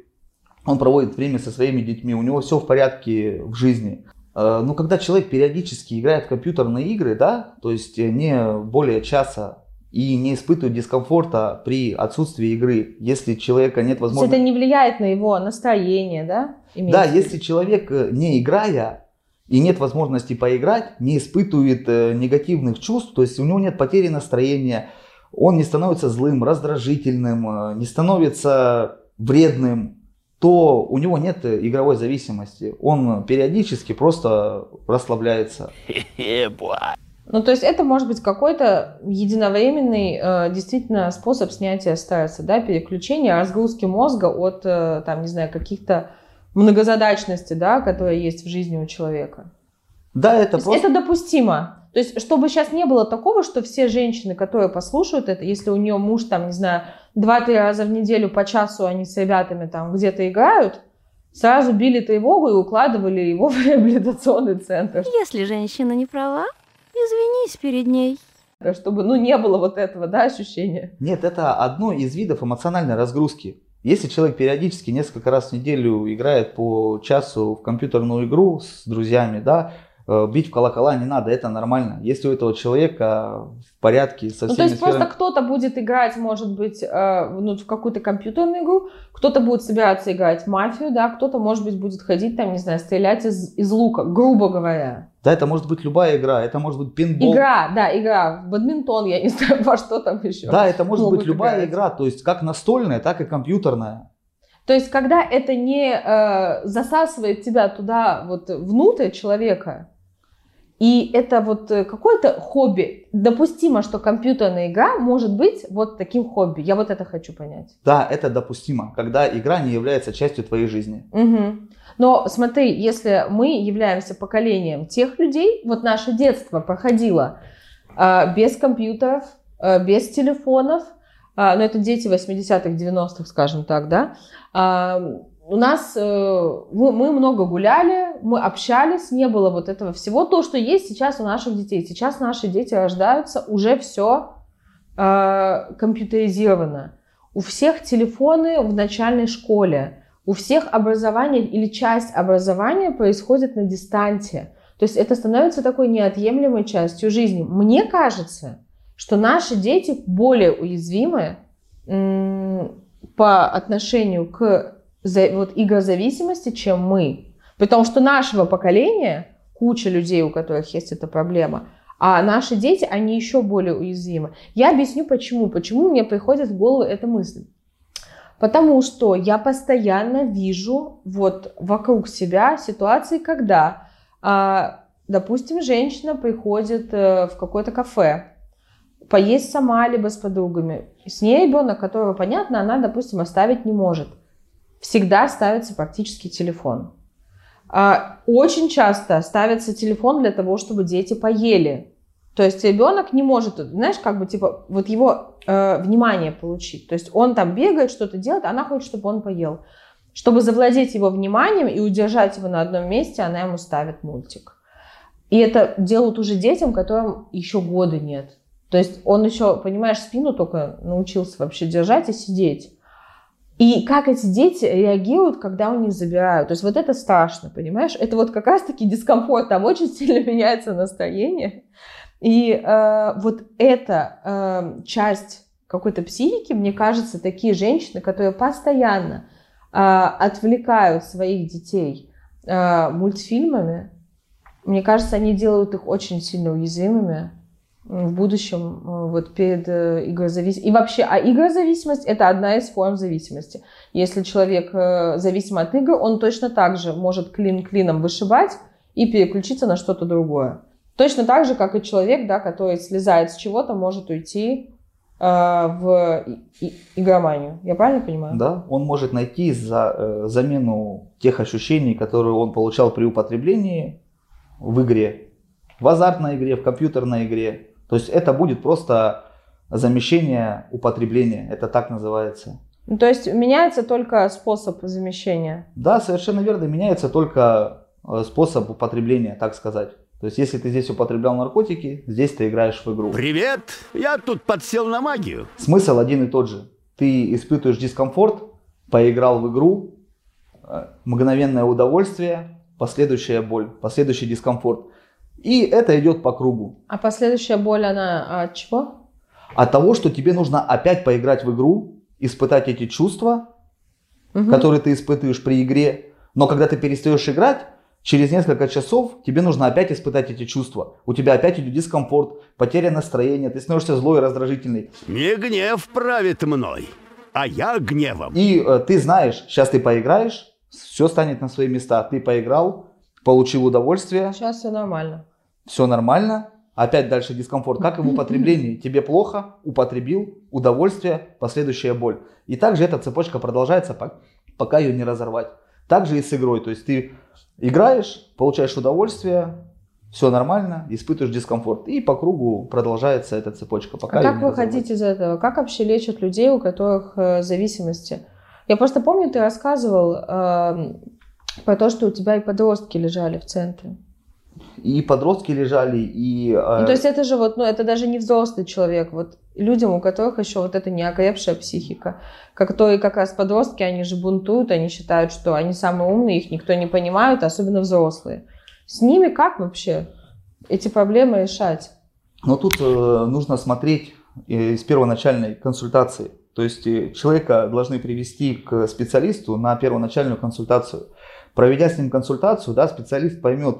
[SPEAKER 1] он проводит время со своими детьми, у него все в порядке в жизни. Э, Но когда человек периодически играет в компьютерные игры, да, то есть э, не более часа и не испытывает дискомфорта при отсутствии игры, если человека нет
[SPEAKER 2] То есть
[SPEAKER 1] возможности...
[SPEAKER 2] это не влияет на его настроение, да?
[SPEAKER 1] Да,
[SPEAKER 2] Имеется виду?
[SPEAKER 1] если человек, э, не играя, и нет возможности поиграть, не испытывает негативных чувств, то есть у него нет потери настроения, он не становится злым, раздражительным, не становится вредным, то у него нет э, игровой зависимости. Он периодически просто расслабляется. (laughs)
[SPEAKER 2] Ну, то есть это может быть какой-то единовременный э, действительно способ снятия стресса, да, переключения, разгрузки мозга от, э, там, не знаю, каких-то многозадачностей, да, которые есть в жизни у человека.
[SPEAKER 1] Да, это
[SPEAKER 2] То есть
[SPEAKER 1] просто...
[SPEAKER 2] это допустимо. То есть, чтобы сейчас не было такого, что все женщины, которые послушают это, если у нее муж, там, не знаю, два-три раза в неделю по часу они с ребятами там где-то играют, сразу били тревогу и укладывали его (laughs) в реабилитационный центр.
[SPEAKER 3] Если женщина не права, извинись перед ней.
[SPEAKER 2] Чтобы, ну, не было вот этого, да, ощущения.
[SPEAKER 1] Нет, это одно из видов эмоциональной разгрузки. Если человек периодически несколько раз в неделю играет по часу в компьютерную игру с друзьями, да, бить в колокола не надо, это нормально. Если у этого человека в порядке со всеми
[SPEAKER 2] Ну, то есть
[SPEAKER 1] сферами...
[SPEAKER 2] просто кто-то будет играть, может быть, э, ну, в какую-то компьютерную игру, кто-то будет собираться играть в мафию, да, кто-то, может быть, будет ходить там, не знаю, стрелять из, из лука, грубо говоря.
[SPEAKER 1] Да, это может быть любая игра, это может быть пинбол.
[SPEAKER 2] Игра, да, игра, в бадминтон, я не (laughs) знаю, во что там еще.
[SPEAKER 1] Да, это может быть любая
[SPEAKER 2] играть.
[SPEAKER 1] игра, то есть как настольная, так и компьютерная.
[SPEAKER 2] То есть, когда это не э, засасывает тебя туда, вот, внутрь человека, и это вот э, какое-то хобби. Допустимо, что компьютерная игра может быть вот таким хобби. Я вот это хочу понять.
[SPEAKER 1] Да, это допустимо, когда игра не является частью твоей жизни.
[SPEAKER 2] Мгм. Но смотри, если мы являемся поколением тех людей, вот наше детство проходило а, без компьютеров, а, без телефонов, а, но это дети 80-х, 90-х, скажем так, да, а, у нас, э, мы, мы много гуляли, мы общались, не было вот этого всего. То, что есть сейчас у наших детей. Сейчас наши дети рождаются, уже все компьютеризировано. У всех телефоны в начальной школе. У всех образование или часть образования происходит на дистанте. То есть это становится такой неотъемлемой частью жизни. Мне кажется, что наши дети более уязвимы по отношению к за- вот, игрозависимости, чем мы. Потому что нашего поколения, куча людей, у которых есть эта проблема, а наши дети, они еще более уязвимы. Я объясню почему. Почему мне приходит в голову эта мысль. Потому что я постоянно вижу вот вокруг себя ситуации, когда, а, допустим, женщина приходит э, в какое-то кафе, поесть сама либо с подругами. С ней ребенок, которого, понятно, она, допустим, оставить не может. Всегда ставится практически телефон. А, Очень часто ставится телефон для того, чтобы дети поели. То есть ребенок не может, знаешь, как бы типа вот его э, внимание получить. То есть он там бегает, что-то делает, она хочет, чтобы он поел. Чтобы завладеть его вниманием и удержать его на одном месте, она ему ставит мультик. И это делают уже детям, которым еще года нет. То есть он еще, понимаешь, спину только научился вообще держать и сидеть. И как эти дети реагируют, когда у них забирают. То есть вот это страшно, понимаешь? Это вот как раз-таки дискомфорт, там очень сильно (laughs) меняется настроение. И э, вот эта э, часть какой-то психики, мне кажется, такие женщины, которые постоянно э, отвлекают своих детей э, мультфильмами, мне кажется, они делают их очень сильно уязвимыми в будущем э, вот перед э, игрозависимостью. И вообще, а игрозависимость – это одна из форм зависимости. Если человек э, зависим от игр, он точно так же может клин клином вышибать и переключиться на что-то другое. Точно так же, как и человек, да, который слезает с чего-то, может уйти э, в и- игроманию. Я правильно понимаю?
[SPEAKER 1] Да, он может найти за, э, замену тех ощущений, которые он получал при употреблении в игре, в азартной игре, в компьютерной игре. То есть это будет просто замещение употребления, это так называется.
[SPEAKER 2] Ну, То есть меняется только способ замещения.
[SPEAKER 1] Да, совершенно верно, меняется только э, способ употребления, так сказать. То есть если ты здесь употреблял наркотики, здесь ты играешь в игру.
[SPEAKER 6] Привет! Я тут подсел на магию.
[SPEAKER 1] Смысл один и тот же. Ты испытываешь дискомфорт, поиграл в игру, э, мгновенное удовольствие, последующая боль, последующий дискомфорт. И это идет по кругу.
[SPEAKER 2] А последующая боль, она от чего?
[SPEAKER 1] От того, что тебе нужно опять поиграть в игру, испытать эти чувства,
[SPEAKER 2] Мгм.
[SPEAKER 1] которые ты испытываешь при игре. Но когда ты перестаешь играть, через несколько часов тебе нужно опять испытать эти чувства. У тебя опять идет дискомфорт, потеря настроения, ты становишься злой и раздражительный.
[SPEAKER 6] Не гнев правит мной, а я гневом.
[SPEAKER 1] И э, ты знаешь, сейчас ты поиграешь, все станет на свои места. Ты поиграл, получил удовольствие,
[SPEAKER 2] Сейчас все нормально.
[SPEAKER 1] Все нормально, опять дальше дискомфорт. Как и в употреблении. (laughs) Тебе плохо, употребил, удовольствие, последующая боль. И также эта цепочка продолжается, пок- пока ее не разорвать. Также и с игрой. То есть ты играешь, получаешь удовольствие, все нормально, испытываешь дискомфорт. И по кругу продолжается эта цепочка. Пока
[SPEAKER 2] А как выходить из этого? Как вообще лечат людей, у которых э, зависимости? Я просто помню, ты рассказывал э, про то, что у тебя и подростки лежали в центре.
[SPEAKER 1] И подростки лежали, и... э,
[SPEAKER 2] Ну, то есть это же вот, ну, это даже не взрослый человек, вот людям, у которых еще вот эта неокрепшая психика, которые как раз подростки, они же бунтуют, они считают, что они самые умные, их никто не понимает, особенно взрослые. С ними как вообще эти проблемы решать?
[SPEAKER 1] Но тут э, нужно смотреть э, с первоначальной консультации. То есть э, человека должны привести к специалисту на первоначальную консультацию. Проведя с ним консультацию, да, специалист поймет,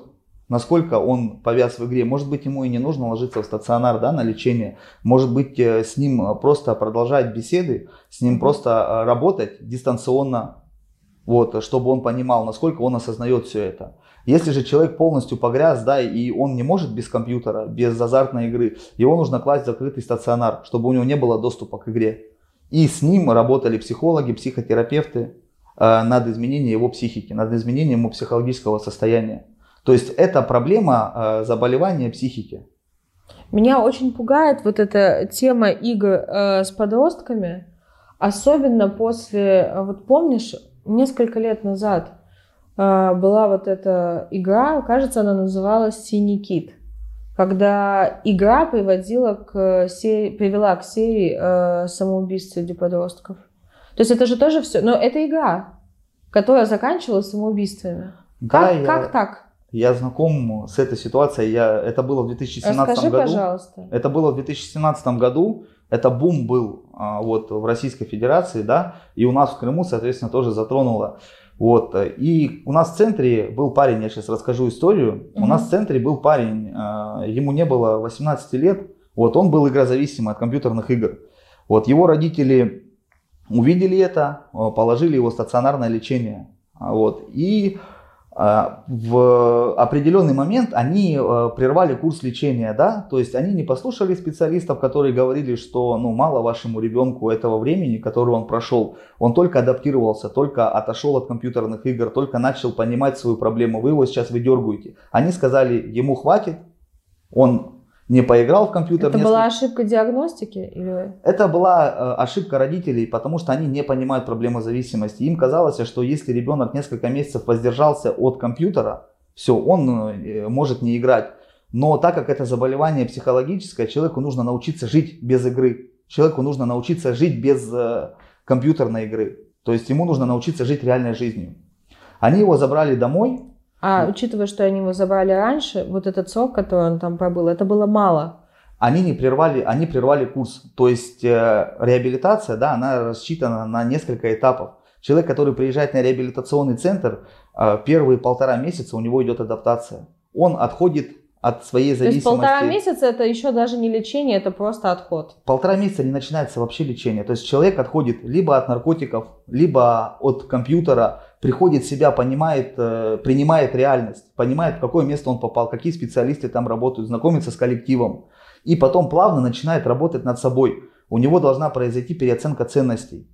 [SPEAKER 1] насколько он повяз в игре. Может быть, ему и не нужно ложиться в стационар да, на лечение. Может быть, э, с ним э, просто продолжать беседы, с ним просто э, работать дистанционно, вот, чтобы он понимал, насколько он осознает все это. Если же человек полностью погряз, да, и он не может без компьютера, без азартной игры, его нужно класть в закрытый стационар, чтобы у него не было доступа к игре. И с ним работали психологи, психотерапевты э, над изменением его психики, над изменением его психологического состояния. То есть это проблема э, заболевания психики.
[SPEAKER 2] Меня очень пугает вот эта тема игр э, с подростками, особенно после, э, вот помнишь, несколько лет назад э, была вот эта игра, кажется, она называлась «Синий кит», когда игра приводила к серии, привела к серии э, самоубийств среди подростков. То есть это же тоже все, но это игра, которая заканчивалась самоубийствами.
[SPEAKER 1] Да,
[SPEAKER 2] Как,
[SPEAKER 1] я,
[SPEAKER 2] как так?
[SPEAKER 1] Я знаком с этой ситуацией. Я, это было в 2017
[SPEAKER 2] Расскажи,
[SPEAKER 1] году.
[SPEAKER 2] пожалуйста.
[SPEAKER 1] Это было в 2017 году. Это бум был а, вот в Российской Федерации, да, и у нас в Крыму, соответственно, тоже затронуло. Вот. И у нас в центре был парень, я сейчас расскажу историю. У
[SPEAKER 2] Мгм.
[SPEAKER 1] нас в центре был парень, а, ему не было 18 лет, вот, он был игрозависимый от компьютерных игр. Вот, его родители увидели это, а, положили его в стационарное лечение. Вот, и в определенный момент они э, прервали курс лечения, да, то есть они не послушали специалистов, которые говорили, что ну мало вашему ребенку этого времени, которое он прошел, он только адаптировался, только отошел от компьютерных игр, только начал понимать свою проблему, вы его сейчас выдергиваете. Они сказали, ему хватит, он не поиграл в компьютер.
[SPEAKER 2] Это
[SPEAKER 1] несколько-
[SPEAKER 2] была ошибка диагностики? Или...
[SPEAKER 1] это была э, ошибка родителей, потому что они не понимают проблемы зависимости. Им казалось, что если ребенок несколько месяцев воздержался от компьютера, все, он э, может не играть. Но так как это заболевание психологическое, человеку нужно научиться жить без игры. Человеку нужно научиться жить без э, компьютерной игры. То есть ему нужно научиться жить реальной жизнью. Они его забрали домой,
[SPEAKER 2] А учитывая, что они его забрали раньше, вот этот срок, который он там пробыл, это было мало.
[SPEAKER 1] они не прервали, они прервали курс. То есть э, реабилитация, да, она рассчитана на несколько этапов. Человек, который приезжает на реабилитационный центр, э, первые полтора месяца у него идет адаптация. Он отходит от своей
[SPEAKER 2] То есть
[SPEAKER 1] зависимости.
[SPEAKER 2] полтора месяца это еще даже не лечение, это просто отход.
[SPEAKER 1] Полтора месяца не начинается вообще лечение. То есть человек отходит либо от наркотиков, либо от компьютера, приходит в себя, понимает, э, принимает реальность, понимает, в какое место он попал, какие специалисты там работают, знакомится с коллективом. И потом плавно начинает работать над собой. У него должна произойти переоценка ценностей.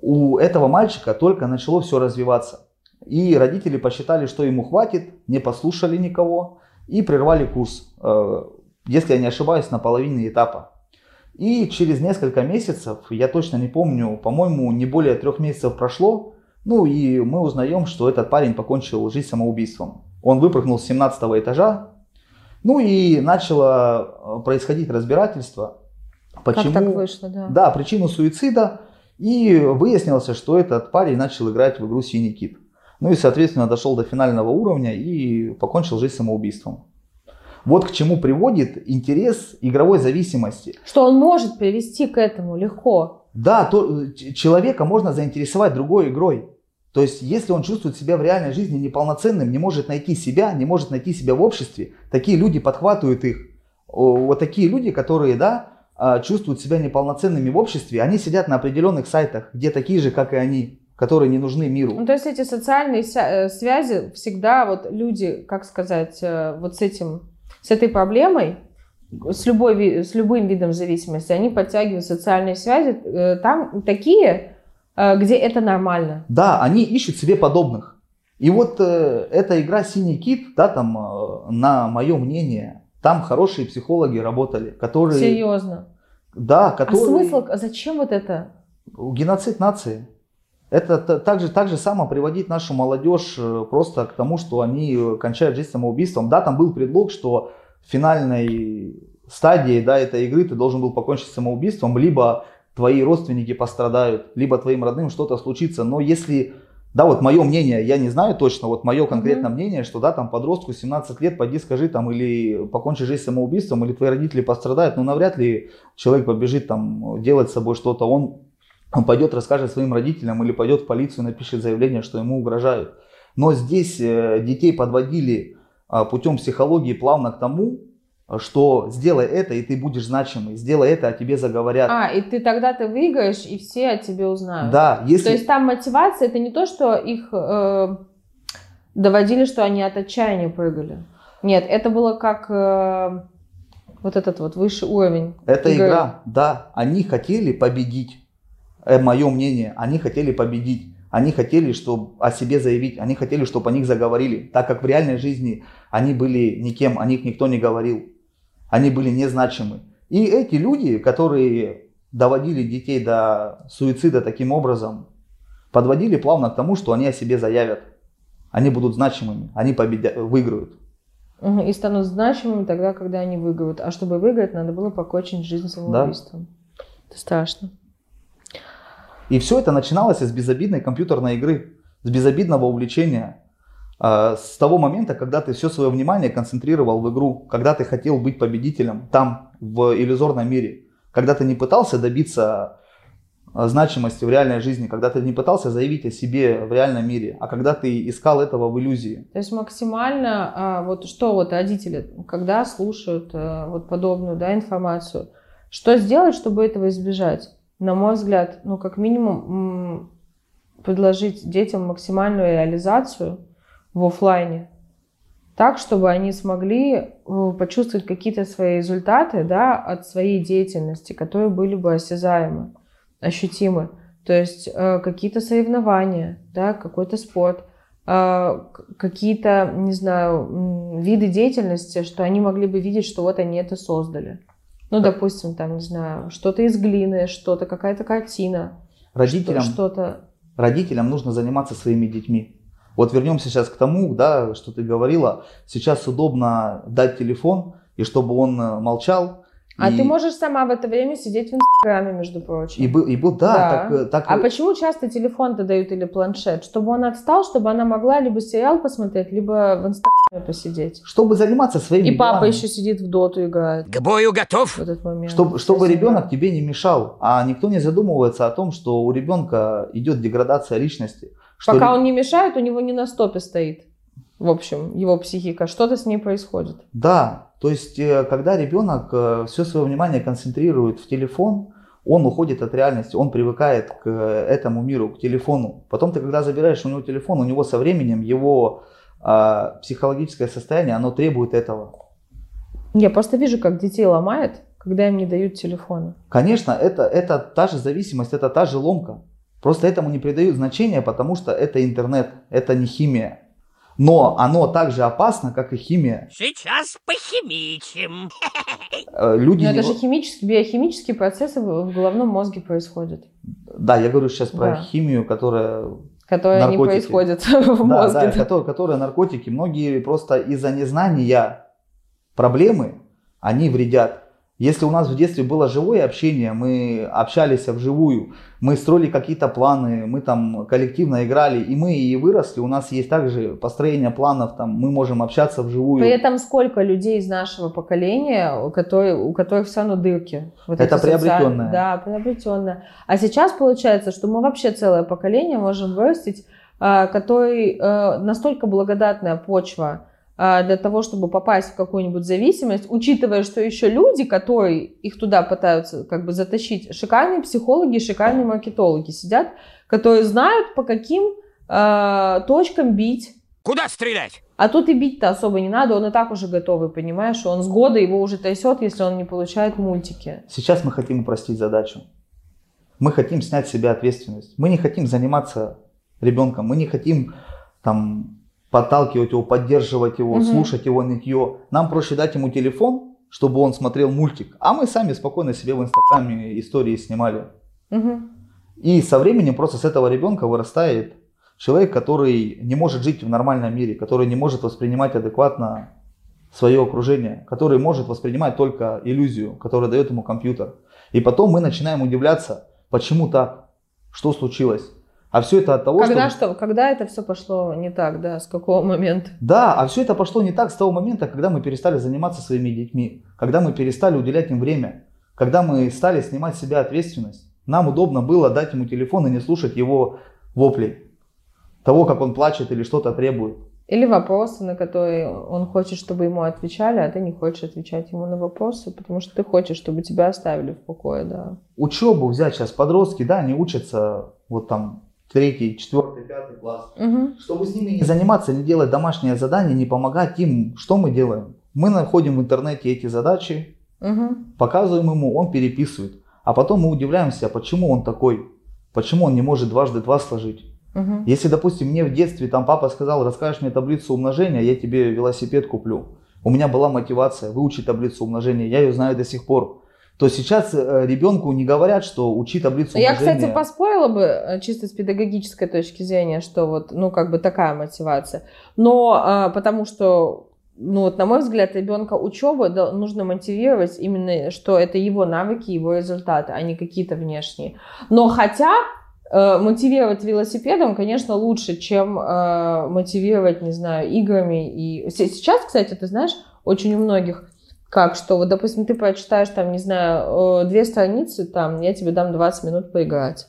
[SPEAKER 1] У этого мальчика только начало все развиваться. И родители посчитали, что ему хватит, не послушали никого и прервали курс, э, если я не ошибаюсь, на половине этапа. И через несколько месяцев, я точно не помню, по-моему, не более трех месяцев прошло, ну и мы узнаем, что этот парень покончил жизнь самоубийством. Он выпрыгнул с 17 этажа, ну и начало э, происходить разбирательство. Почему?
[SPEAKER 2] Как так вышло, да.
[SPEAKER 1] Да, причину суицида. И выяснилось, что этот парень начал играть в игру «Синий кит». Ну и, соответственно, дошел до финального уровня и покончил жизнь самоубийством. Вот к чему приводит интерес игровой зависимости.
[SPEAKER 2] Что он может привести к этому легко.
[SPEAKER 1] Да, то, человека можно заинтересовать другой игрой. То есть, если он чувствует себя в реальной жизни неполноценным, не может найти себя, не может найти себя в обществе, такие люди подхватывают их. Вот такие люди, которые, да, а, чувствуют себя неполноценными в обществе, они сидят на определенных сайтах, где такие же, как и они, которые не нужны миру.
[SPEAKER 2] Ну, то есть эти социальные э, связи всегда вот люди, как сказать, э, вот с этим, с этой проблемой, с, любой, с любым видом зависимости, они подтягивают социальные связи э, там такие, где это нормально.
[SPEAKER 1] Да, они ищут себе подобных. И вот э, эта игра «Синий кит», да, там, э, на мое мнение, там хорошие психологи работали, которые...
[SPEAKER 2] Серьезно.
[SPEAKER 1] Да,
[SPEAKER 2] А
[SPEAKER 1] которые...
[SPEAKER 2] смысл, а зачем вот это?
[SPEAKER 1] Геноцид нации. Это та- так же, так же само приводить нашу молодежь э, просто к тому, что они э, кончают жизнь самоубийством. Да, там был предлог, что в финальной стадии да, этой игры ты должен был покончить самоубийством, либо твои родственники пострадают, либо твоим родным что-то случится. Но если, да, вот мое мнение, я не знаю точно, вот мое конкретное мнение, что да, там подростку 17 лет, пойди скажи там, или покончи жизнь самоубийством, или твои родители пострадают, ну навряд ли человек побежит там делать с собой что-то, он он пойдет, расскажет своим родителям или пойдет в полицию, напишет заявление, что ему угрожают. Но здесь э, детей подводили а, путем психологии плавно к тому, а, что сделай это, и ты будешь значимый. Сделай это, о тебе заговорят.
[SPEAKER 2] А, и ты тогда ты выиграешь, и все о тебе узнают.
[SPEAKER 1] Да, если...
[SPEAKER 2] То есть там мотивация, это не то, что их э, доводили, что они от отчаяния прыгали. Нет, это было как э, вот этот вот высший уровень.
[SPEAKER 1] Это
[SPEAKER 2] игры.
[SPEAKER 1] игра, да. Они хотели победить. Это мое мнение. Они хотели победить. Они хотели, чтобы о себе заявить. Они хотели, чтобы о них заговорили. Так как в реальной жизни они были никем, о них никто не говорил. Они были незначимы. И эти люди, которые доводили детей до суицида таким образом, подводили плавно к тому, что они о себе заявят. Они будут значимыми, они победят, выиграют.
[SPEAKER 2] И станут значимыми тогда, когда они выиграют. А чтобы выиграть, надо было покончить жизнь самоубийством. Это страшно.
[SPEAKER 1] И все это начиналось с безобидной компьютерной игры, с безобидного увлечения. А, С того момента, когда ты все свое внимание концентрировал в игру, когда ты хотел быть победителем там, в иллюзорном мире, когда ты не пытался добиться а, значимости в реальной жизни, когда ты не пытался заявить о себе в реальном мире, а когда ты искал этого в иллюзии.
[SPEAKER 2] То есть максимально, а, вот что вот родители, когда слушают вот подобную да, информацию, что сделать, чтобы этого избежать? На мой взгляд, ну как минимум предложить детям максимальную реализацию в оффлайне, так, чтобы они смогли э, почувствовать какие-то свои результаты да, от своей деятельности, которые были бы осязаемы, ощутимы. То есть э, какие-то соревнования, да, какой-то спорт, э, какие-то, не знаю, виды деятельности, что они могли бы видеть, что вот они это создали. Ну, допустим, там, не знаю, что-то из глины, что-то, какая-то картина,
[SPEAKER 1] Родителям,
[SPEAKER 2] что- что-то.
[SPEAKER 1] родителям нужно заниматься своими детьми. Вот вернемся сейчас к тому, да, что ты говорила. Сейчас удобно дать телефон, и чтобы он э, молчал.
[SPEAKER 2] А
[SPEAKER 1] и,
[SPEAKER 2] ты можешь сама в это время сидеть в Инстаграме, между прочим.
[SPEAKER 1] И, был, и был, да,
[SPEAKER 2] Да.
[SPEAKER 1] так, э, так
[SPEAKER 2] А почему часто телефон-то дают или планшет? Чтобы он отстал, чтобы она могла либо сериал посмотреть, либо в Инстаграме посидеть.
[SPEAKER 1] чтобы заниматься своими
[SPEAKER 2] И папа
[SPEAKER 1] делами.
[SPEAKER 2] еще сидит в доту играет
[SPEAKER 5] К бою готов?
[SPEAKER 2] в этот момент.
[SPEAKER 1] Чтобы, чтобы
[SPEAKER 2] Спасибо.
[SPEAKER 1] ребенок тебе не мешал. А никто не задумывается о том, что у ребенка идет деградация личности. Что
[SPEAKER 2] Пока
[SPEAKER 1] ре-
[SPEAKER 2] он не мешает, у него не на стопе стоит. В общем, его психика. Что-то с ней происходит.
[SPEAKER 1] Да, то есть, э, когда ребенок все свое внимание концентрирует в телефон, он уходит от реальности, он привыкает к э, этому миру, к телефону. Потом ты, когда забираешь у него телефон, у него со временем его а, психологическое состояние, оно требует этого.
[SPEAKER 2] Я просто вижу, как детей ломает, когда им не дают телефона.
[SPEAKER 1] Конечно, это, это та же зависимость, это та же ломка. Просто этому не придают значения, потому что это интернет, это не химия. Но оно так же опасно, как и химия.
[SPEAKER 5] Сейчас похимичим.
[SPEAKER 1] Э, Люди
[SPEAKER 2] Но
[SPEAKER 1] не-
[SPEAKER 2] это же химические, биохимические процессы в в головном мозге происходят,
[SPEAKER 1] Да, я говорю сейчас про
[SPEAKER 2] Да.
[SPEAKER 1] химию, которая
[SPEAKER 2] которые не
[SPEAKER 1] Наркотики.
[SPEAKER 2] происходят (laughs) в
[SPEAKER 1] Да,
[SPEAKER 2] мозге.
[SPEAKER 1] да, которые, которые наркотики, многие просто из-за незнания проблемы, они вредят. Если у нас в детстве было живое общение, мы общались вживую, мы строили какие-то планы, мы там коллективно играли, и мы и выросли, у нас есть также построение планов, там, мы можем общаться вживую.
[SPEAKER 2] При этом сколько людей из нашего поколения, у которых, у которых все равно дырки. Вот
[SPEAKER 1] Это
[SPEAKER 2] эти социальные-
[SPEAKER 1] приобретенное.
[SPEAKER 2] Да, приобретенное. А сейчас получается, что мы вообще целое поколение можем вырастить, а, который а, настолько благодатная почва для того, чтобы попасть в какую-нибудь зависимость, учитывая, что еще люди, которые их туда пытаются как бы затащить, шикарные психологи, шикарные маркетологи сидят, которые знают, по каким а, точкам бить,
[SPEAKER 5] Куда стрелять?
[SPEAKER 2] а тут и бить-то особо не надо, он и так уже готовый, понимаешь? Он с года его уже трясет, если он не получает мультики.
[SPEAKER 1] Сейчас мы хотим упростить задачу. Мы хотим снять с себя ответственность. Мы не хотим заниматься ребенком. Мы не хотим там подталкивать его, поддерживать его,
[SPEAKER 2] Мгм.
[SPEAKER 1] слушать его нытье. Нам проще дать ему телефон, чтобы он смотрел мультик, а мы сами спокойно себе в Инстаграме истории снимали.
[SPEAKER 2] Мгм.
[SPEAKER 1] И со временем просто с этого ребенка вырастает человек, который не может жить в нормальном мире, который не может воспринимать адекватно свое окружение, который может воспринимать только иллюзию, которую дает ему компьютер. И потом мы начинаем удивляться, почему так, что случилось. А все это от того,
[SPEAKER 2] Когда
[SPEAKER 1] что...
[SPEAKER 2] что? Когда это все пошло не так, да? С какого момента?
[SPEAKER 1] Да, а все это пошло не так с того момента, когда мы перестали заниматься своими детьми, когда мы перестали уделять им время, когда мы стали снимать с себя ответственность. Нам удобно было дать ему телефон и не слушать его воплей, того, как он плачет или что-то требует.
[SPEAKER 2] Или вопросы, на которые он хочет, чтобы ему отвечали, а ты не хочешь отвечать ему на вопросы, потому что ты хочешь, чтобы тебя оставили в покое, да.
[SPEAKER 1] Учебу взять сейчас, подростки, да, они учатся вот там третий, четвертый, пятый класс.
[SPEAKER 2] Мгм.
[SPEAKER 1] Чтобы с ними не заниматься, не делать домашнее задание, не помогать им, что мы делаем? Мы находим в интернете эти задачи,
[SPEAKER 2] Мгм.
[SPEAKER 1] показываем ему, он переписывает. А потом мы удивляемся, почему он такой, почему он не может дважды два сложить.
[SPEAKER 2] Мгм.
[SPEAKER 1] Если, допустим, мне в детстве там папа сказал, расскажешь мне таблицу умножения, я тебе велосипед куплю. У меня была мотивация выучить таблицу умножения, я ее знаю до сих пор. То сейчас э, ребенку не говорят, что учи таблицу
[SPEAKER 2] Я,
[SPEAKER 1] умножения.
[SPEAKER 2] кстати, поспорила бы э, чисто с педагогической точки зрения, что вот, ну, как бы такая мотивация. Но а, потому что, ну, вот, на мой взгляд, ребенка учебы нужно мотивировать именно, что это его навыки, его результаты, а не какие-то внешние. Но хотя э, мотивировать велосипедом, конечно, лучше, чем э, мотивировать, не знаю, играми. И Се- сейчас, кстати, ты знаешь, очень у многих как, что вот, допустим, ты прочитаешь там, не знаю, э, две страницы, там, я тебе дам 20 минут поиграть.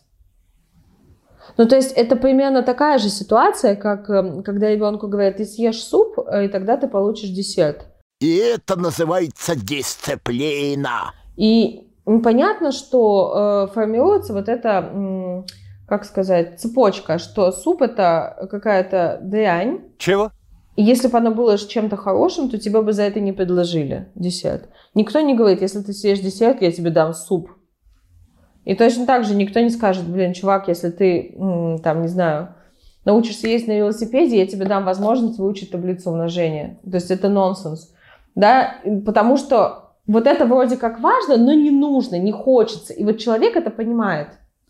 [SPEAKER 2] Ну, то есть это примерно такая же ситуация, как э, когда ребенку говорят, ты съешь суп, э, и тогда ты получишь десерт.
[SPEAKER 6] И это называется дисциплина.
[SPEAKER 2] И понятно, что э, формируется вот эта, м, как сказать, цепочка, что суп это какая-то дрянь,
[SPEAKER 6] Чего?
[SPEAKER 2] И если бы оно было чем-то хорошим, то тебе бы за это не предложили десерт. Никто не говорит, если ты съешь десерт, я тебе дам суп. И точно так же никто не скажет, блин, чувак, если ты, там, не знаю, научишься ездить на велосипеде, я тебе дам возможность выучить таблицу умножения. То есть это нонсенс. Да, потому что вот это вроде как важно, но не нужно, не хочется. И вот человек это понимает,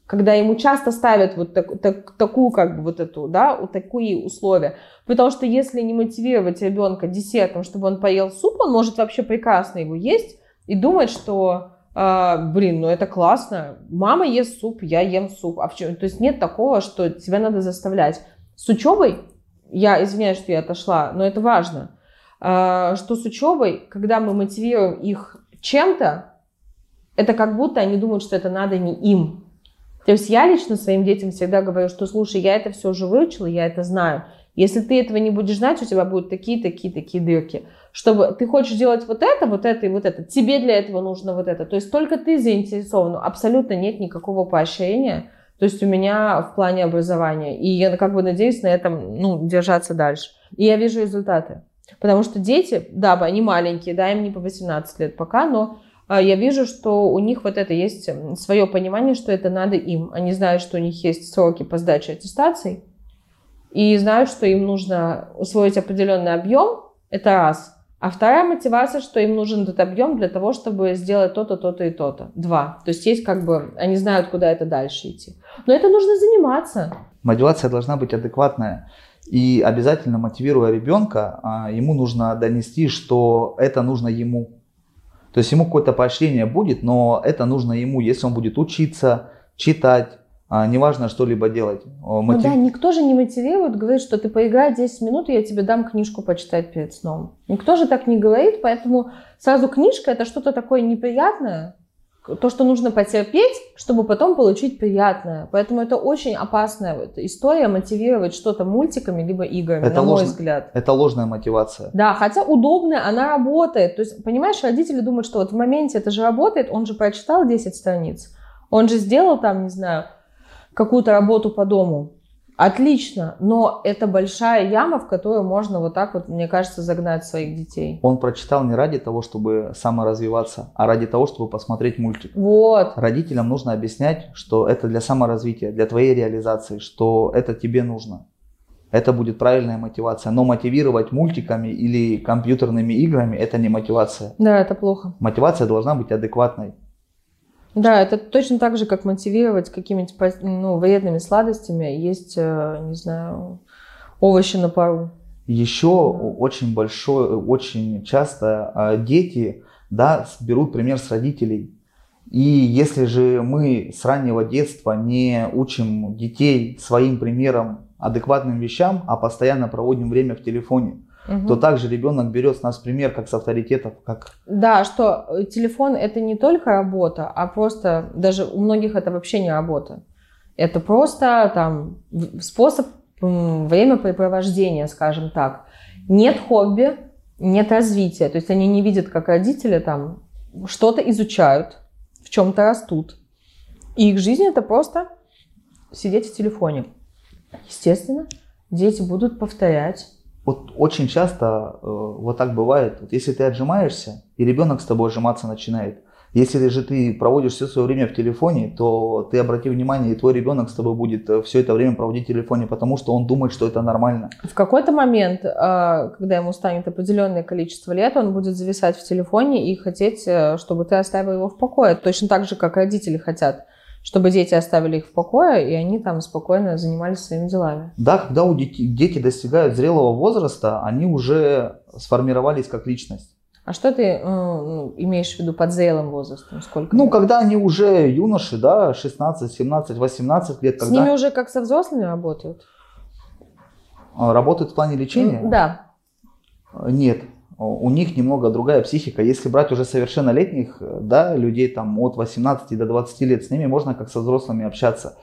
[SPEAKER 2] когда ему часто ставят вот так- так- такую, как бы вот эту, да, вот такие условия. Потому что если не мотивировать ребенка десертом, чтобы он поел суп, он может вообще прекрасно его есть и думать, что, а, блин, ну это классно, мама ест суп, я ем суп. А в чем? То есть нет такого, что тебя надо заставлять. С учебой, я извиняюсь, что я отошла, но это важно, а, что с учебой, когда мы мотивируем их чем-то, это как будто они думают, что это надо не им. То есть я лично своим детям всегда говорю, что слушай, я это все уже выучила, я это знаю. Если ты этого не будешь знать, у тебя будут такие, такие, такие дырки. Чтобы ты хочешь делать вот это, вот это и вот это. Тебе для этого нужно вот это. То есть только ты заинтересован. Абсолютно нет никакого поощрения. То есть у меня в плане образования. И я как бы надеюсь на этом ну, держаться дальше. И я вижу результаты. Потому что дети, да, они маленькие, да, им не по 18 лет пока, но я вижу, что у них вот это есть свое понимание, что это надо им. Они знают, что у них есть сроки по сдаче аттестаций, и знают, что им нужно усвоить определенный объем, это раз. А вторая мотивация, что им нужен этот объем для того, чтобы сделать то-то, то-то и то-то. Два. То есть есть как бы, они знают, куда это дальше идти. Но это нужно заниматься.
[SPEAKER 1] Мотивация должна быть адекватная. И обязательно мотивируя ребенка, а, ему нужно донести, что это нужно ему. То есть ему какое-то поощрение будет, но это нужно ему, если он будет учиться, читать, а, неважно что-либо делать.
[SPEAKER 2] Ну
[SPEAKER 1] мотив-
[SPEAKER 2] да, никто же не мотивирует, говорит, что ты поиграй 10 минут, и я тебе дам книжку почитать перед сном. Никто же так не говорит, поэтому сразу книжка это что-то такое неприятное, то, что нужно потерпеть, чтобы потом получить приятное. Поэтому это очень опасная вот история мотивировать что-то мультиками либо играми,
[SPEAKER 1] Это
[SPEAKER 2] на мой
[SPEAKER 1] ложно.
[SPEAKER 2] взгляд.
[SPEAKER 1] Это ложная мотивация.
[SPEAKER 2] Да, хотя удобная, она работает. То есть, понимаешь, родители думают, что вот в моменте это же работает, он же прочитал 10 страниц, он же сделал там, не знаю, какую-то работу по дому. Отлично, но это большая яма, в которую можно вот так вот, мне кажется, загнать своих детей.
[SPEAKER 1] Он прочитал не ради того, чтобы саморазвиваться, а ради того, чтобы посмотреть мультик.
[SPEAKER 2] Вот.
[SPEAKER 1] Родителям нужно объяснять, что это для саморазвития, для твоей реализации, что это тебе нужно. это будет правильная мотивация. Но мотивировать мультиками или компьютерными играми это не мотивация.
[SPEAKER 2] Да, это плохо.
[SPEAKER 1] Мотивация должна быть адекватной.
[SPEAKER 2] Да, это точно так же, как мотивировать какими-то ну, вредными сладостями. Есть, э, не знаю, овощи на пару.
[SPEAKER 1] Еще очень большой, очень часто а, дети да, берут пример с родителей. И если же мы с раннего детства не учим детей своим примером адекватным вещам, а постоянно проводим время в телефоне,
[SPEAKER 2] Мгм.
[SPEAKER 1] то также ребенок берет с нас пример как с авторитетов, как
[SPEAKER 2] Да, что э, телефон это не только работа, а просто даже у многих это вообще не работа. Это просто там способ времяпрепровождения, скажем так. Нет хобби, нет развития. То есть они не видят, как родители там что-то изучают, в чем-то растут. И их жизнь это просто сидеть в телефоне. Естественно, дети будут повторять.
[SPEAKER 1] Вот очень часто э, вот так бывает. Вот если ты отжимаешься, и ребенок с тобой отжиматься начинает. Если же ты проводишь все свое время в телефоне, то ты обрати внимание, и твой ребенок с тобой будет все это время проводить в телефоне, потому что он думает, что это нормально.
[SPEAKER 2] В какой-то момент, а, когда ему станет определенное количество лет, он будет зависать в телефоне и хотеть, э, чтобы ты оставил его в покое. Точно так же, как родители хотят, чтобы дети оставили их в покое, и они там спокойно занимались своими делами.
[SPEAKER 1] Да, когда у дети, дети достигают зрелого возраста, они уже сформировались как личность.
[SPEAKER 2] А что ты э, ну, имеешь в виду под зрелым возрастом? Сколько?
[SPEAKER 1] Ну,
[SPEAKER 2] лет?
[SPEAKER 1] когда они уже юноши, да, 16, 17, 18 лет,
[SPEAKER 2] С
[SPEAKER 1] когда
[SPEAKER 2] ними уже как со взрослыми работают?
[SPEAKER 1] а, работают в плане лечения,
[SPEAKER 2] Да.
[SPEAKER 1] Нет, у них немного другая психика. Если брать уже совершеннолетних, э, да, людей там от 18 до 20 лет, с ними можно как со взрослыми общаться.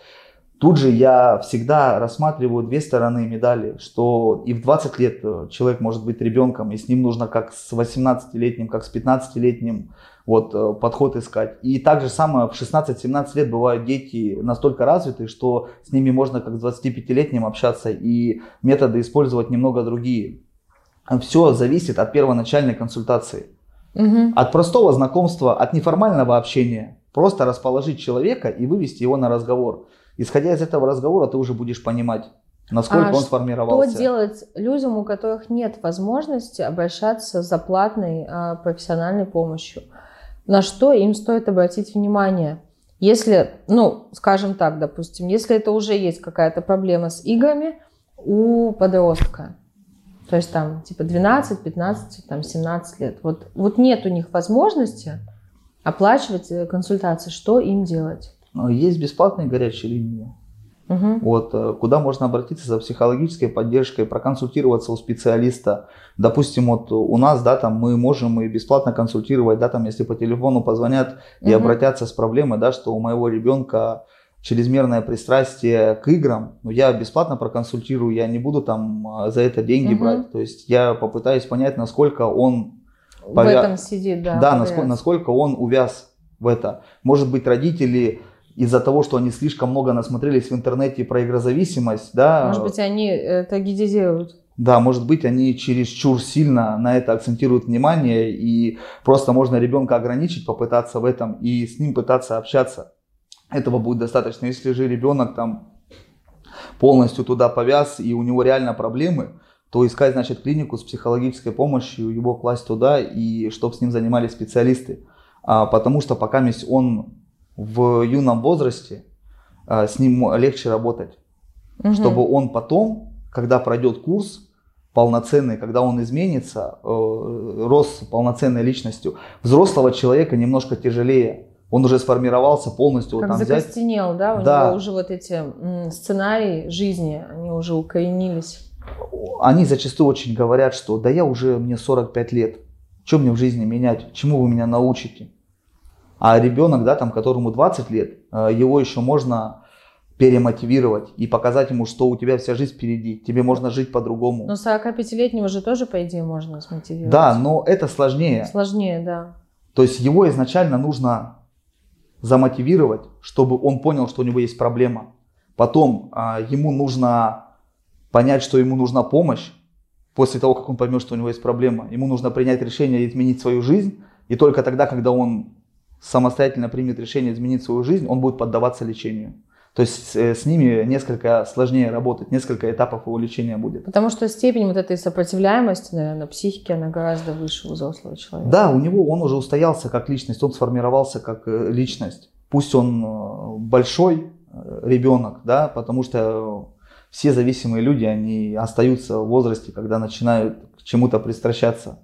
[SPEAKER 1] Тут же я всегда рассматриваю две стороны медали, что и в 20 лет э, человек может быть ребенком, и с ним нужно как с 18-летним, как с 15-летним вот, э, подход искать. И так же самое в 16-17 лет бывают дети настолько развитые, что с ними можно как с 25-летним общаться, и методы использовать немного другие. Все зависит от первоначальной консультации.
[SPEAKER 2] Мгм.
[SPEAKER 1] От простого знакомства, от неформального общения. Просто расположить человека и вывести его на разговор. Исходя из этого разговора, ты уже будешь понимать, насколько
[SPEAKER 2] А
[SPEAKER 1] он
[SPEAKER 2] Что
[SPEAKER 1] сформировался.
[SPEAKER 2] делать людям, у которых нет возможности обращаться за платной а, профессиональной помощью? На что им стоит обратить внимание? Если, ну, скажем так, допустим, если это уже есть какая-то проблема с играми у подростка, то есть там типа 12, 15, там 17 лет, вот, вот нет у них возможности оплачивать э, консультации, что им делать?
[SPEAKER 1] Есть бесплатные горячие линии.
[SPEAKER 2] Мгм.
[SPEAKER 1] Вот, э, куда можно обратиться за психологической поддержкой, проконсультироваться у специалиста. Допустим, вот у нас, да, там мы можем и бесплатно консультировать, да, там, если по телефону позвонят и
[SPEAKER 2] Мгм.
[SPEAKER 1] обратятся с проблемой, да, что у моего ребенка чрезмерное пристрастие к играм, но я бесплатно проконсультирую, я не буду там а, за это деньги
[SPEAKER 2] Мгм.
[SPEAKER 1] брать. То есть я попытаюсь понять, насколько он
[SPEAKER 2] В
[SPEAKER 1] Повя-
[SPEAKER 2] этом сидит, да.
[SPEAKER 1] да, насколько, насколько он увяз в это. Может быть, родители из-за того, что они слишком много насмотрелись в интернете про игрозависимость, да,
[SPEAKER 2] Может быть, они э, трагедизируют.
[SPEAKER 1] да, может быть, они чересчур сильно на это акцентируют внимание, и просто можно ребенка ограничить, попытаться в этом и с ним пытаться общаться. Этого будет достаточно. Если же ребенок там полностью туда повяз, и у него реально проблемы, то искать, значит, клинику с психологической помощью, его класть туда, и чтобы с ним занимались специалисты. А, потому что пока он в юном возрасте, а, с ним легче работать
[SPEAKER 2] Мгм.
[SPEAKER 1] чтобы он потом, когда пройдет курс полноценный, когда он изменится, э, рос полноценной личностью, взрослого человека немножко тяжелее. Он уже сформировался полностью. вот
[SPEAKER 2] Как
[SPEAKER 1] там взять.
[SPEAKER 2] закостенел, да? У
[SPEAKER 1] Да.
[SPEAKER 2] него уже вот эти сценарии жизни, они уже укоренились.
[SPEAKER 1] Они зачастую очень говорят, что да я уже, мне 45 лет, что мне в жизни менять, чему вы меня научите? А ребенок, да, там, которому 20 лет, э, его еще можно перемотивировать и показать ему, что у тебя вся жизнь впереди, тебе можно жить по-другому.
[SPEAKER 2] Но 45-летнего же тоже, по идее, можно смотивировать.
[SPEAKER 1] Да, но это сложнее.
[SPEAKER 2] Сложнее, да.
[SPEAKER 1] То есть его изначально нужно замотивировать, чтобы он понял, что у него есть проблема. Потом а, ему нужно понять, что ему нужна помощь. После того, как он поймет, что у него есть проблема, ему нужно принять решение изменить свою жизнь. И только тогда, когда он самостоятельно примет решение изменить свою жизнь, он будет поддаваться лечению. То есть э, с ними несколько сложнее работать, несколько этапов его лечения будет.
[SPEAKER 2] Потому что степень вот этой сопротивляемости, наверное, психики, она гораздо выше у взрослого человека.
[SPEAKER 1] Да, у него он уже устоялся как личность, он сформировался как э, личность. Пусть он э, большой ребенок, да, потому что все зависимые люди, они остаются в возрасте, когда начинают к чему-то пристращаться.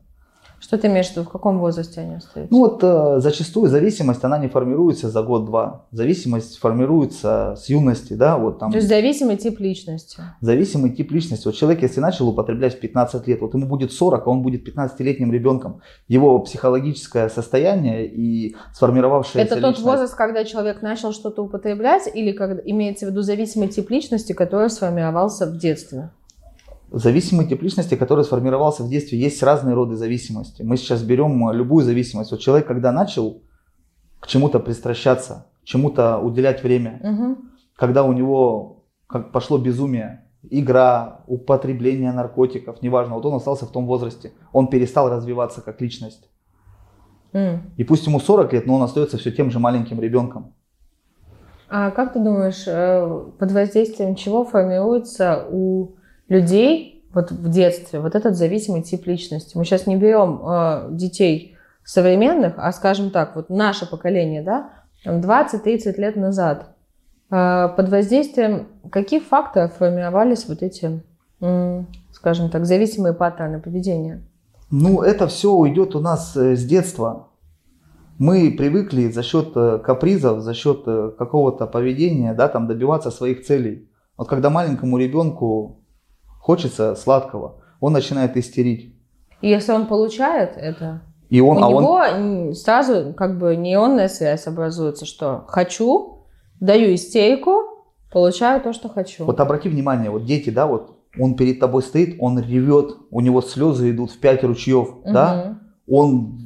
[SPEAKER 2] Что ты имеешь в виду, в каком возрасте они остаются?
[SPEAKER 1] Ну вот э, зачастую зависимость, она не формируется за год-два. Зависимость формируется с юности, да, вот там.
[SPEAKER 2] То есть зависимый тип личности.
[SPEAKER 1] Зависимый тип личности. Вот человек, если начал употреблять в 15 лет, вот ему будет 40, а он будет 15-летним ребенком. Его психологическое состояние и сформировавшаяся
[SPEAKER 2] Это тот
[SPEAKER 1] личность-
[SPEAKER 2] возраст, когда человек начал что-то употреблять, или когда имеется в виду зависимый тип личности, который сформировался в детстве?
[SPEAKER 1] Зависимый тип личности, который сформировался в детстве, есть разные роды зависимости. Мы сейчас берем э, любую зависимость. Вот человек, когда начал к чему-то пристращаться, чему-то уделять время,
[SPEAKER 2] Мгм.
[SPEAKER 1] когда у него как пошло безумие, игра, употребление наркотиков, неважно, вот он остался в том возрасте, он перестал развиваться как личность.
[SPEAKER 2] М.
[SPEAKER 1] И пусть ему 40 лет, но он остается все тем же маленьким ребенком.
[SPEAKER 2] А как ты думаешь, э, под воздействием чего формируется у людей вот в детстве вот этот зависимый тип личности? Мы сейчас не берем э, детей современных, а скажем так, вот наше поколение, да, там 20-30 лет назад, э, под воздействием каких факторов формировались вот эти, м, скажем так, зависимые паттерны поведения?
[SPEAKER 1] Ну, это все уйдет у нас э, с детства. Мы привыкли за счет э, капризов, за счет э, какого-то поведения, да, там добиваться своих целей. Вот когда маленькому ребенку хочется сладкого, он начинает истерить.
[SPEAKER 2] И если он получает это,
[SPEAKER 1] И он,
[SPEAKER 2] у
[SPEAKER 1] а он,
[SPEAKER 2] него м, сразу как бы нейронная связь образуется, что хочу, даю истерику, получаю то, что хочу.
[SPEAKER 1] вот обрати внимание, вот дети, да, вот он перед тобой стоит, он ревет, у него слезы идут в пять ручьев, да,
[SPEAKER 2] Мгм.
[SPEAKER 1] он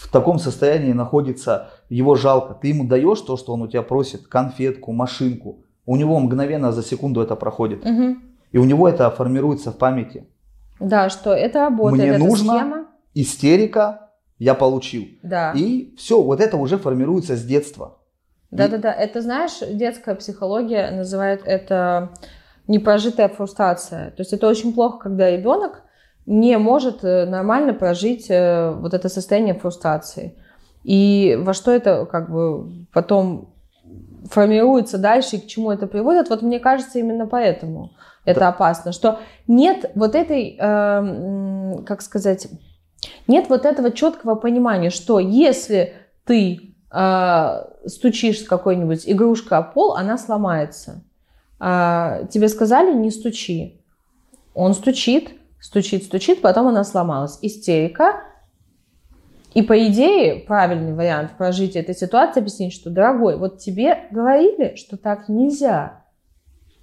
[SPEAKER 1] в таком состоянии находится, его жалко. Ты ему даешь то, что он у тебя просит, конфетку, машинку, у него мгновенно за секунду это проходит.
[SPEAKER 2] Мгм.
[SPEAKER 1] И у него это формируется в памяти.
[SPEAKER 2] Да, что это работает,
[SPEAKER 1] Мне
[SPEAKER 2] эта
[SPEAKER 1] нужно-
[SPEAKER 2] схема.
[SPEAKER 1] Истерика я получил.
[SPEAKER 2] Да.
[SPEAKER 1] И все, вот это уже формируется с детства.
[SPEAKER 2] Да, да, да. Это знаешь, детская психология называет это непрожитая фрустрация. То есть это очень плохо, когда ребенок не может э, нормально прожить э, вот это состояние фрустрации. И во что это как бы потом формируется дальше и к чему это приводит, вот мне кажется, именно поэтому это опасно, что нет вот этой, э, как сказать, нет вот этого четкого понимания, что если ты э, стучишь с какой-нибудь игрушкой о пол, она сломается. А, тебе сказали, не стучи. Он стучит, стучит, стучит, потом она сломалась. Истерика. И по идее, правильный вариант прожития этой ситуации объяснить, что, дорогой, вот тебе говорили, что так нельзя.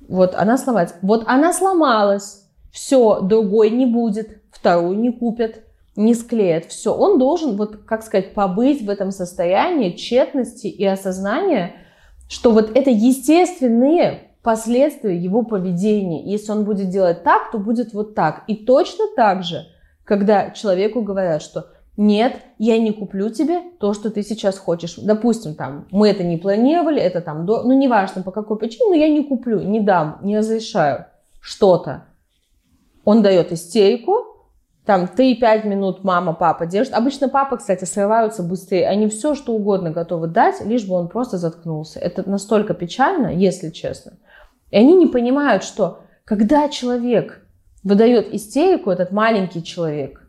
[SPEAKER 2] Вот она сломается. Вот она сломалась. Все, другой не будет, вторую не купят, не склеят. Все, он должен, вот, как сказать, побыть в этом состоянии тщетности и осознания, что вот это естественные последствия его поведения. Если он будет делать так, то будет вот так. И точно так же, когда человеку говорят, что нет, я не куплю тебе то, что ты сейчас хочешь. Допустим, там, мы это не планировали, это там, до... ну, неважно по какой причине, но я не куплю, не дам, не разрешаю что-то. Он дает истерику, там 3-5 минут мама, папа держит. Обычно папа, кстати, срываются быстрее. Они все, что угодно готовы дать, лишь бы он просто заткнулся. Это настолько печально, если честно. И они не понимают, что когда человек выдает истерику, этот маленький человек,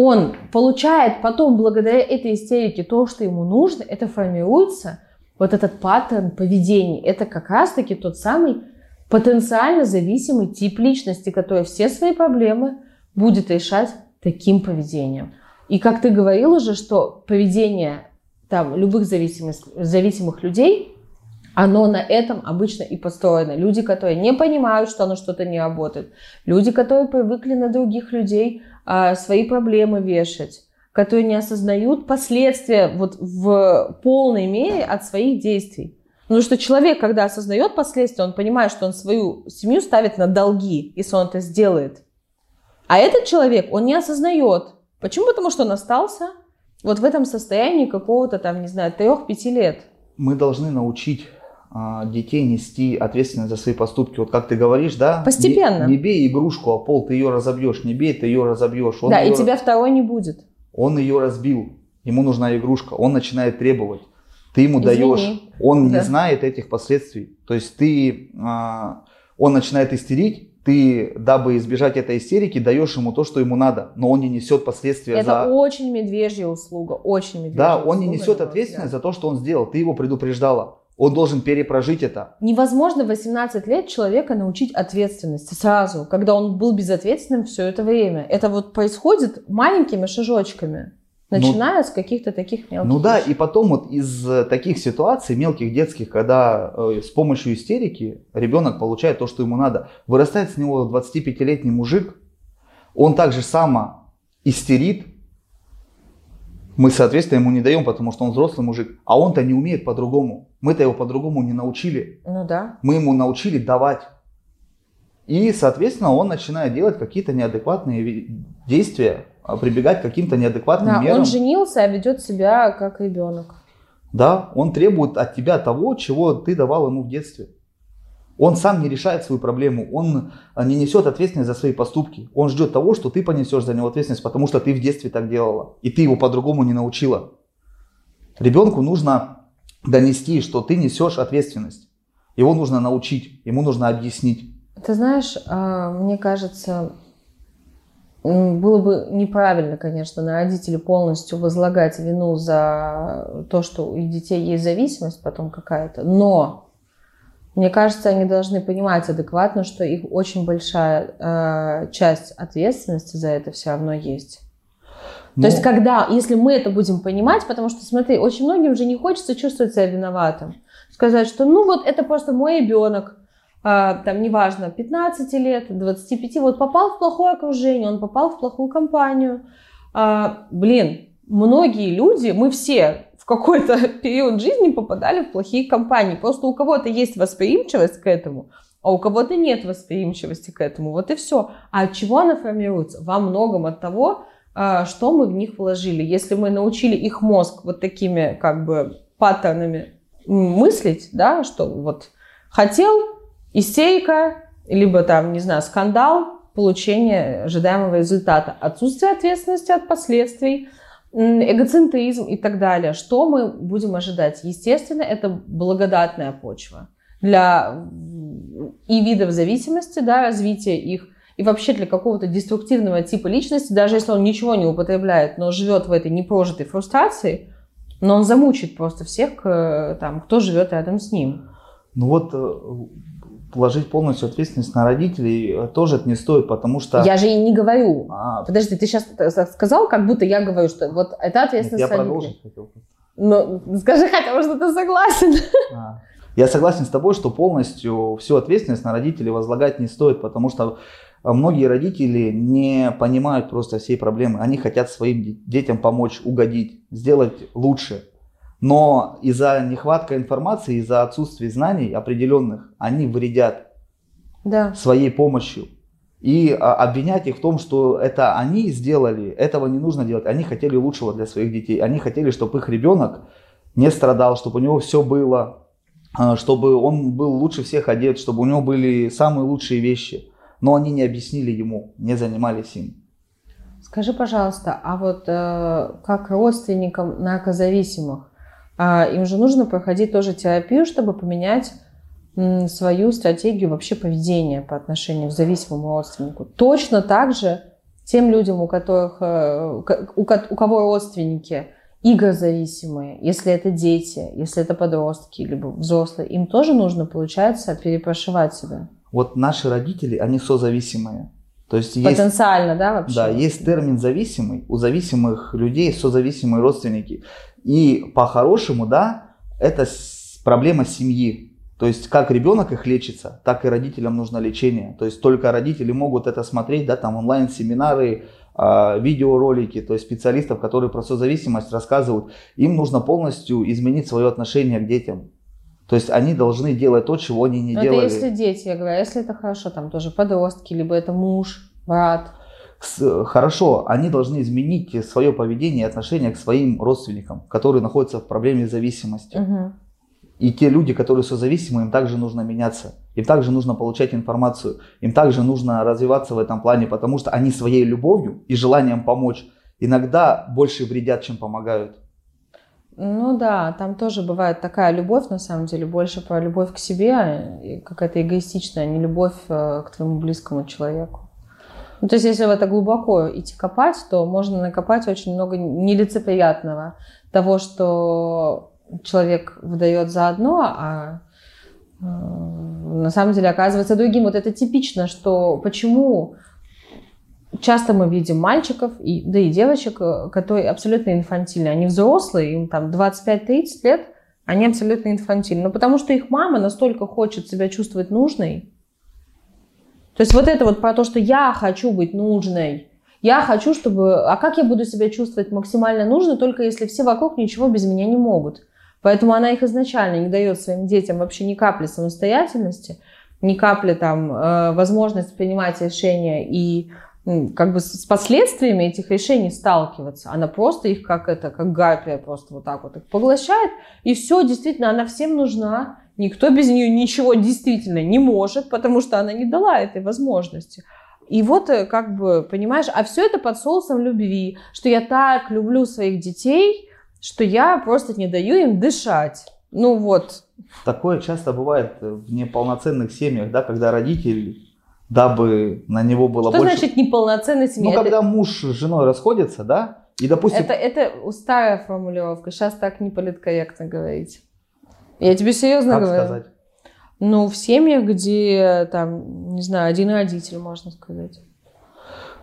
[SPEAKER 2] он получает потом благодаря этой истерике то, что ему нужно, это формируется, вот этот паттерн поведения. Это как раз-таки тот самый потенциально зависимый тип личности, который все свои проблемы будет решать таким поведением. И как ты говорил уже, что поведение там, любых зависимых, зависимых людей, оно на этом обычно и построено. Люди, которые не понимают, что оно что-то не работает. Люди, которые привыкли на других людей свои проблемы вешать. Которые не осознают последствия вот в полной мере от своих действий. Потому что человек, когда осознает последствия, он понимает, что он свою семью ставит на долги, если он это сделает. А этот человек, он не осознает. Почему? Потому что он остался вот в этом состоянии какого-то там, не знаю, трех-пяти лет.
[SPEAKER 1] Мы должны научить а, детей нести ответственность за свои поступки. Вот как ты говоришь, да?
[SPEAKER 2] Постепенно.
[SPEAKER 1] Не, не бей игрушку о пол, ты ее разобьешь. Не бей, ты ее разобьешь. Он
[SPEAKER 2] да,
[SPEAKER 1] ее,
[SPEAKER 2] и тебя второй не будет.
[SPEAKER 1] Он ее разбил. Ему нужна игрушка. Он начинает требовать. Ты ему
[SPEAKER 2] Извини.
[SPEAKER 1] даешь. Он
[SPEAKER 2] Да.
[SPEAKER 1] не знает этих последствий. То есть ты, а, он начинает истерить. Ты, дабы избежать этой истерики, даешь ему то, что ему надо, но он не несет последствия
[SPEAKER 2] Это
[SPEAKER 1] за...
[SPEAKER 2] очень медвежья услуга, очень медвежья
[SPEAKER 1] Да, он не
[SPEAKER 2] услуга,
[SPEAKER 1] несет ответственность за то, что он сделал. Ты его предупреждала. Он должен перепрожить это.
[SPEAKER 2] Невозможно в 18 лет человека научить ответственности сразу, когда он был безответственным все это время. Это вот происходит маленькими шажочками, начиная с каких-то таких мелких.
[SPEAKER 1] Ну да,
[SPEAKER 2] вещей.
[SPEAKER 1] и потом вот из э, таких ситуаций, мелких детских, когда э, с помощью истерики ребенок получает то, что ему надо, вырастает с него 25-летний мужик, он также само истерит, мы, соответственно, ему не даем, потому что он взрослый мужик, а он-то не умеет по-другому. Мы-то его по-другому не научили.
[SPEAKER 2] Ну да.
[SPEAKER 1] Мы ему научили давать. И, соответственно, он начинает делать какие-то неадекватные ви- действия, а, прибегать к каким-то неадекватным
[SPEAKER 2] Да,
[SPEAKER 1] мерам.
[SPEAKER 2] он женился, а ведет себя как ребенок.
[SPEAKER 1] Да, он требует от тебя того, чего ты давал ему в детстве. Он сам не решает свою проблему, он а, не несет ответственность за свои поступки. Он ждет того, что ты понесешь за него ответственность, потому что ты в детстве так делала, и ты его по-другому не научила. Ребенку нужно донести, что ты несешь ответственность. Его нужно научить, ему нужно объяснить.
[SPEAKER 2] Ты знаешь, а, мне кажется, было бы неправильно, конечно, на родителей полностью возлагать вину за то, что у детей есть зависимость потом какая-то, но мне кажется, они должны понимать адекватно, что их очень большая э, часть ответственности за это все равно есть.
[SPEAKER 1] Но-
[SPEAKER 2] То есть, когда, если мы это будем понимать, потому что, смотри, очень многим же не хочется чувствовать себя виноватым. Сказать, что ну вот это просто мой ребенок, а, там, неважно, 15 лет, 25, вот попал в плохое окружение, он попал в плохую компанию. А, блин, многие люди, мы все какой-то (laughs) период жизни попадали в плохие компании. Просто у кого-то есть восприимчивость к этому, а у кого-то нет восприимчивости к этому. Вот и все. А от чего она формируется? Во многом от того, а, что мы в них вложили. Если мы научили их мозг вот такими как бы паттернами мыслить, да, что вот хотел, истерика, либо там, не знаю, скандал, получение ожидаемого результата, отсутствие ответственности от последствий, эгоцентризм и так далее. Что мы будем ожидать? Естественно, это благодатная почва для и видов зависимости, да, развития их, и вообще для какого-то деструктивного типа личности, даже если он ничего не употребляет, но живет в этой непрожитой фрустрации, но он замучит просто всех, к- там, кто живет рядом с ним.
[SPEAKER 1] Ну вот э, положить полностью ответственность на родителей э, тоже это не стоит, потому что...
[SPEAKER 2] Я же и не говорю.
[SPEAKER 1] А,
[SPEAKER 2] Подожди, ты сейчас сказал, как будто я говорю, что вот это ответственность
[SPEAKER 1] я продолжить хотел.
[SPEAKER 2] Ну, скажи хотя бы, что ты согласен. (laughs)
[SPEAKER 1] А. Я согласен с тобой, что полностью всю ответственность на родителей возлагать не стоит, потому что а, многие родители не понимают просто всей проблемы. Они хотят своим де- детям помочь, угодить, сделать лучше. Но из-за нехватка информации, из-за отсутствия знаний определенных, они вредят
[SPEAKER 2] Да.
[SPEAKER 1] своей помощью. И а, обвинять их в том, что это они сделали, этого не нужно делать. Они хотели лучшего для своих детей. Они хотели, чтобы их ребенок не страдал, чтобы у него все было, а, чтобы он был лучше всех одет, чтобы у него были самые лучшие вещи. Но они не объяснили ему, не занимались им.
[SPEAKER 2] Скажи, пожалуйста, а вот э, как родственникам наркозависимых, им же нужно проходить тоже терапию, чтобы поменять свою стратегию вообще поведения по отношению к зависимому родственнику. Точно так же тем людям, у которых, э, у кого родственники игрозависимые, если это дети, если это подростки, либо взрослые, им тоже нужно, получается, перепрошивать себя.
[SPEAKER 1] Вот наши родители, они созависимые. То есть есть
[SPEAKER 2] Потенциально, да, вообще?
[SPEAKER 1] Да, есть термин зависимый. У зависимых людей созависимые родственники. И по-хорошему, да, это проблема семьи. То есть как ребенок их лечится, так и родителям нужно лечение. То есть только родители могут это смотреть, да, там онлайн-семинары, а, видеоролики, то есть специалистов, которые про созависимость рассказывают. Им нужно полностью изменить свое отношение к детям. То есть они должны делать то, чего они не
[SPEAKER 2] Но
[SPEAKER 1] делали.
[SPEAKER 2] Это если дети, я говорю, а если это хорошо, там тоже подростки, либо это муж, брат.
[SPEAKER 1] С- Хорошо, они должны изменить свое поведение и отношение к своим родственникам, которые находятся в проблеме зависимости.
[SPEAKER 2] Мгм.
[SPEAKER 1] И те люди, которые созависимы, им также нужно меняться. Им также нужно получать информацию. Им также нужно развиваться в этом плане, потому что они своей любовью и желанием помочь иногда больше вредят, чем помогают.
[SPEAKER 2] Ну да, там тоже бывает такая любовь, на самом деле, больше про любовь к себе, и какая-то эгоистичная, а не любовь э, к твоему близкому человеку. Ну, то есть, если в это глубоко идти копать, то можно накопать очень много нелицеприятного. Того, что человек выдает за одно, а э, на самом деле оказывается другим. Вот это типично, что почему часто мы видим мальчиков, и, да и девочек, э, которые абсолютно инфантильны. Они взрослые, им там 25-30 лет, они абсолютно инфантильны. Но потому что их мама настолько хочет себя чувствовать нужной. То есть вот это вот про то, что я хочу быть нужной, я хочу, чтобы... А как я буду себя чувствовать максимально нужно, только если все вокруг ничего без меня не могут. Поэтому она их изначально не дает своим детям вообще ни капли самостоятельности, ни капли там э, возможность принимать решения и как бы с последствиями этих решений сталкиваться. Она просто их как это, как гарпия просто вот так вот их поглощает. И все, действительно, она всем нужна. Никто без нее ничего действительно не может, потому что она не дала этой возможности. И вот э, как бы, понимаешь, а все это под соусом любви, что я так люблю своих детей, что я просто не даю им дышать. Ну вот.
[SPEAKER 1] Такое часто бывает в неполноценных семьях, да, когда родитель дабы на него было
[SPEAKER 2] Что
[SPEAKER 1] больше...
[SPEAKER 2] значит неполноценная семья?
[SPEAKER 1] Ну,
[SPEAKER 2] Это-
[SPEAKER 1] когда муж с женой расходятся, да, и, допустим,
[SPEAKER 2] Это, это старая формулировка. Сейчас так не политкорректно говорить. Я тебе серьезно
[SPEAKER 1] как
[SPEAKER 2] говорю.
[SPEAKER 1] сказать,
[SPEAKER 2] Ну, в семьях, где там, не знаю, один родитель, можно сказать.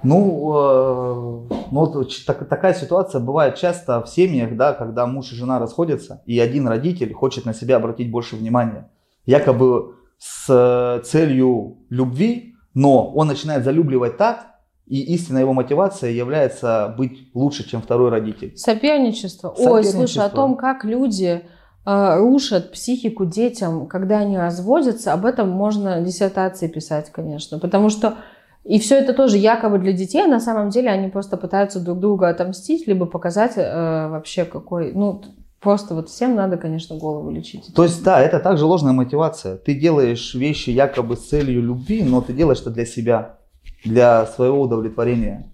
[SPEAKER 1] ну, э, ну вот так- такая ситуация бывает часто в семьях, да, когда муж и жена расходятся, и один родитель хочет на себя обратить больше внимания, якобы с э, целью любви, но он начинает залюбливать так, и истинная его мотивация является быть лучше, чем второй родитель.
[SPEAKER 2] Соперничество. Ой,
[SPEAKER 1] Соперничество.
[SPEAKER 2] слушай, о том, как люди э, рушат психику детям, когда они разводятся, об этом можно диссертации писать, конечно. Потому что и все это тоже якобы для детей, а на самом деле они просто пытаются друг друга отомстить, либо показать э, вообще какой... Ну, просто вот всем надо, конечно, голову лечить.
[SPEAKER 1] То есть, да, это также ложная мотивация. Ты делаешь вещи якобы с целью любви, но ты делаешь это для себя, для своего удовлетворения.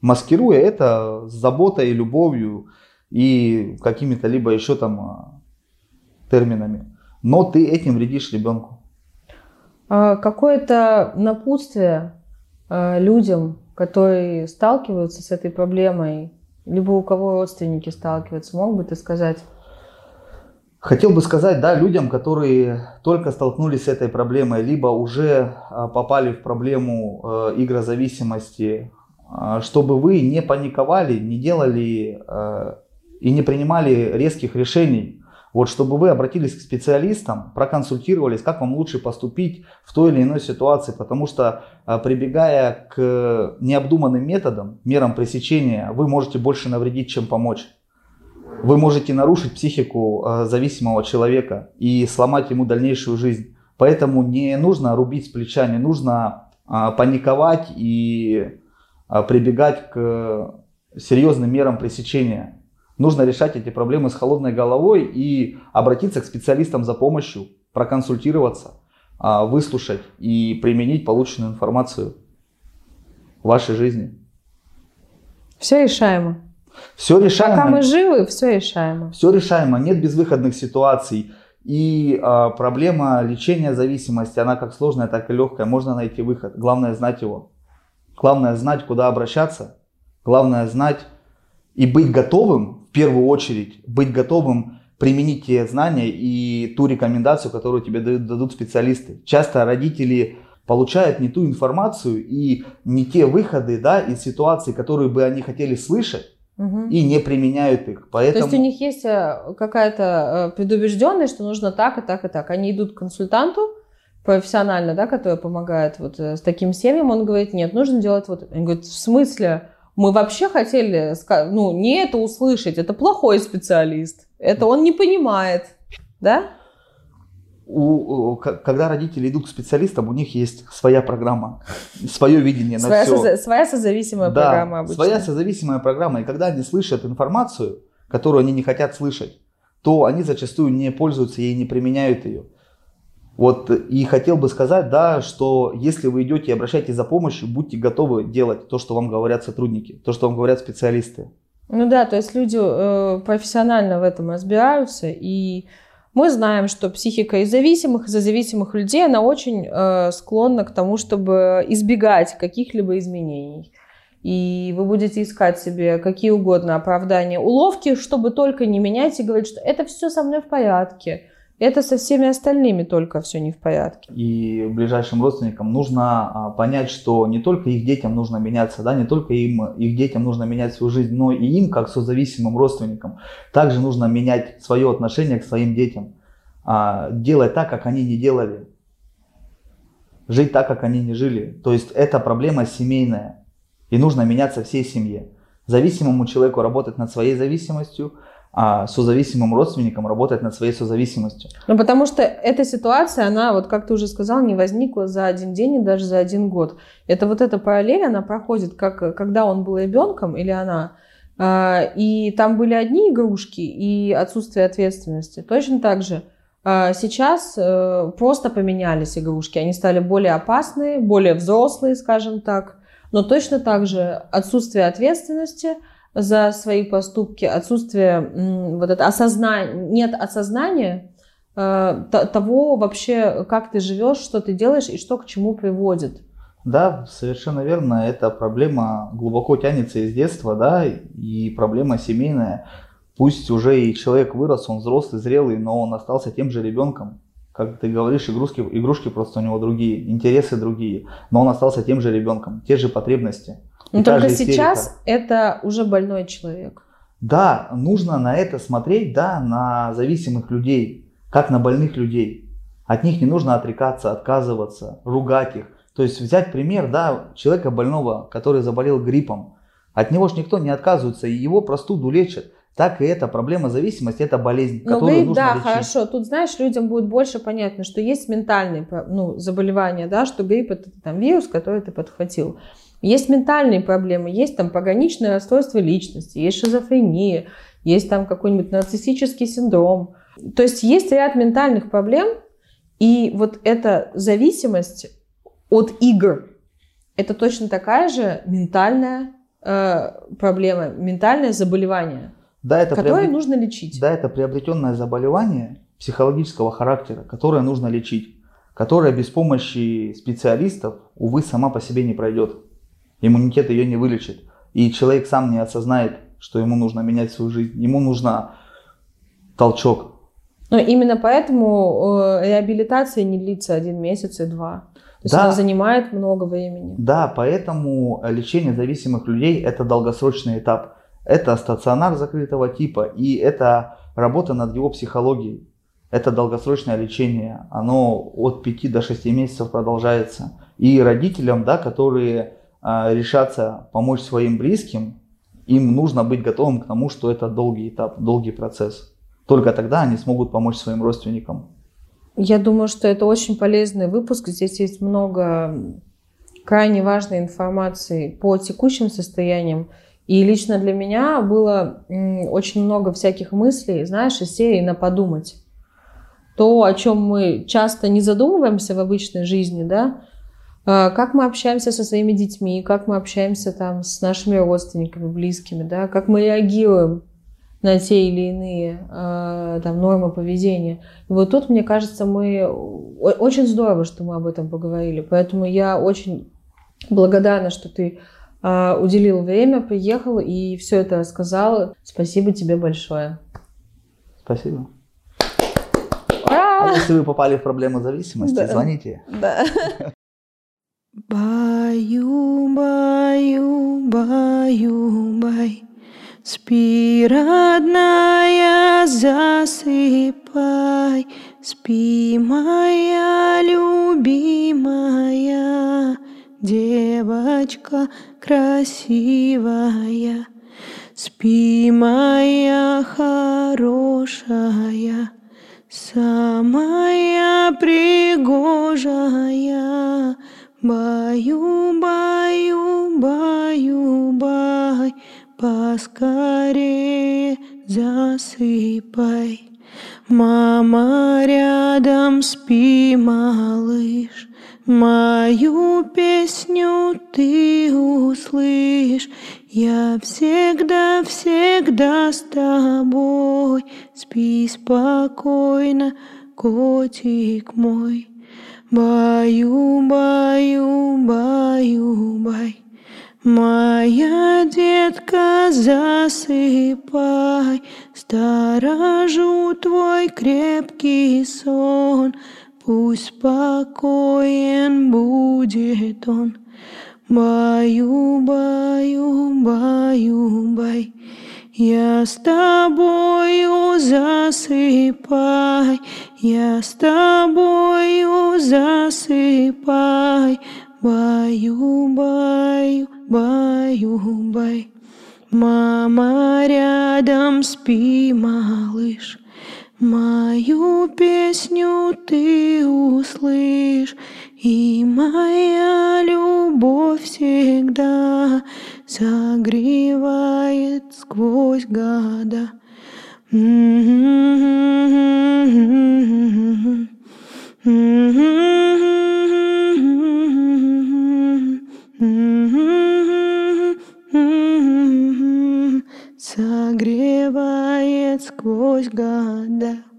[SPEAKER 1] Маскируя это с заботой, любовью и какими-то либо еще там а, терминами. Но ты этим вредишь ребенку.
[SPEAKER 2] А Какое-то напутствие э, людям, которые сталкиваются с этой проблемой, либо у кого родственники сталкиваются, мог бы ты сказать?
[SPEAKER 1] Хотел бы сказать, да, людям, которые только столкнулись с этой проблемой, либо уже а, попали в проблему э, игрозависимости, а, чтобы вы не паниковали, не делали э, и не принимали резких решений. Вот, чтобы вы обратились к специалистам, проконсультировались, как вам лучше поступить в той или иной ситуации, потому что а, прибегая к необдуманным методам, мерам пресечения, вы можете больше навредить, чем помочь. Вы можете нарушить психику э, зависимого человека и сломать ему дальнейшую жизнь. Поэтому не нужно рубить с плеча, не нужно а, паниковать и а, прибегать к серьезным мерам пресечения. Нужно решать эти проблемы с холодной головой и обратиться к специалистам за помощью, проконсультироваться, а, выслушать и применить полученную информацию в вашей жизни.
[SPEAKER 2] Все решаемо.
[SPEAKER 1] Все решаемо.
[SPEAKER 2] Пока мы живы, все решаемо.
[SPEAKER 1] Все решаемо, нет безвыходных ситуаций. И а, проблема лечения зависимости, она как сложная, так и легкая. Можно найти выход. Главное знать его. Главное знать, куда обращаться. Главное знать и быть готовым, в первую очередь, быть готовым применить те знания и ту рекомендацию, которую тебе дадут специалисты. Часто родители получают не ту информацию и не те выходы да, из ситуаций, которые бы они хотели слышать,
[SPEAKER 2] Мгм.
[SPEAKER 1] и не применяют их.
[SPEAKER 2] То
[SPEAKER 1] Поэтому...
[SPEAKER 2] есть у них есть э, какая-то э, предубежденность, что нужно так и так и так. Они идут к консультанту профессионально, да, который помогает вот э, с таким семьям, он говорит, нет, нужно делать вот. Они говорят, в смысле? Мы вообще хотели, ска- ну, не это услышать, это плохой специалист, это он не понимает, да?
[SPEAKER 1] у, когда родители идут к специалистам, у них есть своя программа, свое видение на
[SPEAKER 2] Своя,
[SPEAKER 1] все.
[SPEAKER 2] соза- своя созависимая
[SPEAKER 1] да,
[SPEAKER 2] программа обычно.
[SPEAKER 1] своя созависимая программа. И когда они слышат информацию, которую они не хотят слышать, то они зачастую не пользуются ей, не применяют ее. Вот и хотел бы сказать, да, что если вы идете и обращаетесь за помощью, будьте готовы делать то, что вам говорят сотрудники, то, что вам говорят специалисты.
[SPEAKER 2] Ну да, то есть люди э, профессионально в этом разбираются, и мы знаем, что психика из зависимых, из зависимых людей, она очень э, склонна к тому, чтобы избегать каких-либо изменений. И вы будете искать себе какие угодно оправдания, уловки, чтобы только не менять и говорить, что это все со мной в порядке. Это со всеми остальными только все не в порядке.
[SPEAKER 1] И ближайшим родственникам нужно а, понять, что не только их детям нужно меняться, да, не только им, их детям нужно менять свою жизнь, но и им, как созависимым родственникам, также нужно менять свое отношение к своим детям. А, делать так, как они не делали. Жить так, как они не жили. То есть это проблема семейная. И нужно меняться всей семье. Зависимому человеку работать над своей зависимостью, а созависимым родственникам работать над своей созависимостью.
[SPEAKER 2] Ну, потому что эта ситуация, она, вот как ты уже сказал, не возникла за один день и даже за один год. Это вот эта параллель, она проходит, как когда он был ребенком или она, а, и там были одни игрушки и отсутствие ответственности. Точно так же а, сейчас э, просто поменялись игрушки, они стали более опасные, более взрослые, скажем так, но точно так же отсутствие ответственности – за свои поступки, отсутствие вот это осознания, нет осознания э, того вообще, как ты живешь, что ты делаешь и что к чему приводит.
[SPEAKER 1] Да, совершенно верно. Эта проблема глубоко тянется из детства, да, и проблема семейная. Пусть уже и человек вырос, он взрослый, зрелый, но он остался тем же ребенком. Как ты говоришь, игрушки, игрушки просто у него другие, интересы другие, но он остался тем же ребенком, те же потребности.
[SPEAKER 2] Но только сейчас это уже больной человек.
[SPEAKER 1] Да, нужно на это смотреть, да, на зависимых людей, как на больных людей. От них не нужно отрекаться, отказываться, ругать их. То есть взять пример, да, человека больного, который заболел гриппом. От него же никто не отказывается, и его простуду лечат. Так и эта проблема зависимости, это болезнь,
[SPEAKER 2] ну,
[SPEAKER 1] которую нужно
[SPEAKER 2] да,
[SPEAKER 1] лечить.
[SPEAKER 2] хорошо. Тут, знаешь, людям будет больше понятно, что есть ментальные ну, заболевания, да, что грипп это там вирус, который ты подхватил. Есть ментальные проблемы, есть там пограничное расстройство личности, есть шизофрения, есть там какой-нибудь нарциссический синдром. То есть есть ряд ментальных проблем, и вот эта зависимость от игр, это точно такая же ментальная э, проблема, ментальное заболевание,
[SPEAKER 1] да, это
[SPEAKER 2] которое приобрет... нужно лечить.
[SPEAKER 1] Да, это приобретенное заболевание психологического характера, которое нужно лечить, которое без помощи специалистов, увы, сама по себе не пройдет иммунитет ее не вылечит. И человек сам не осознает, что ему нужно менять свою жизнь. Ему нужно толчок.
[SPEAKER 2] Но именно поэтому э, реабилитация не длится один месяц и два. То есть
[SPEAKER 1] да,
[SPEAKER 2] она занимает много времени.
[SPEAKER 1] Да, поэтому лечение зависимых людей это долгосрочный этап. Это стационар закрытого типа и это работа над его психологией. Это долгосрочное лечение. Оно от 5 до 6 месяцев продолжается. И родителям, да, которые а, решаться помочь своим близким, им нужно быть готовым к тому, что это долгий этап, долгий процесс. Только тогда они смогут помочь своим родственникам.
[SPEAKER 2] Я думаю, что это очень полезный выпуск. Здесь есть много крайне важной информации по текущим состояниям. И лично для меня было очень много всяких мыслей, знаешь, из серии «на подумать». То, о чем мы часто не задумываемся в обычной жизни, да, а, как мы общаемся со своими детьми, как мы общаемся там с нашими родственниками, близкими, да, как мы реагируем на те или иные э, там, нормы поведения. И вот тут, мне кажется, мы очень здорово, что мы об этом поговорили. Поэтому я очень благодарна, что ты уделил время, приехал и все это рассказал. Спасибо тебе большое.
[SPEAKER 1] Спасибо. А если вы попали в проблему зависимости, да. звоните.
[SPEAKER 2] Да.
[SPEAKER 3] Баю, баю, баю, бай. Спи, родная, засыпай, Спи, моя любимая, Девочка красивая, Спи, моя хорошая, Самая пригожая, Баю, баю, баю, бай, поскорее засыпай.
[SPEAKER 7] Мама, рядом спи, малыш, Мою песню ты услышь. Я всегда, всегда с тобой. Спи спокойно, котик мой. Баю, баю, баю, бай. Моя детка, засыпай, Сторожу твой крепкий сон, Пусть спокоен будет он. Баю, баю, баю, бай. Я с тобою засыпай, я с тобою засыпай, баю, баю, баю, бай. Мама рядом спи, малыш, Мою песню ты услышь, И моя любовь всегда Согревает сквозь года. Согревает сквозь года.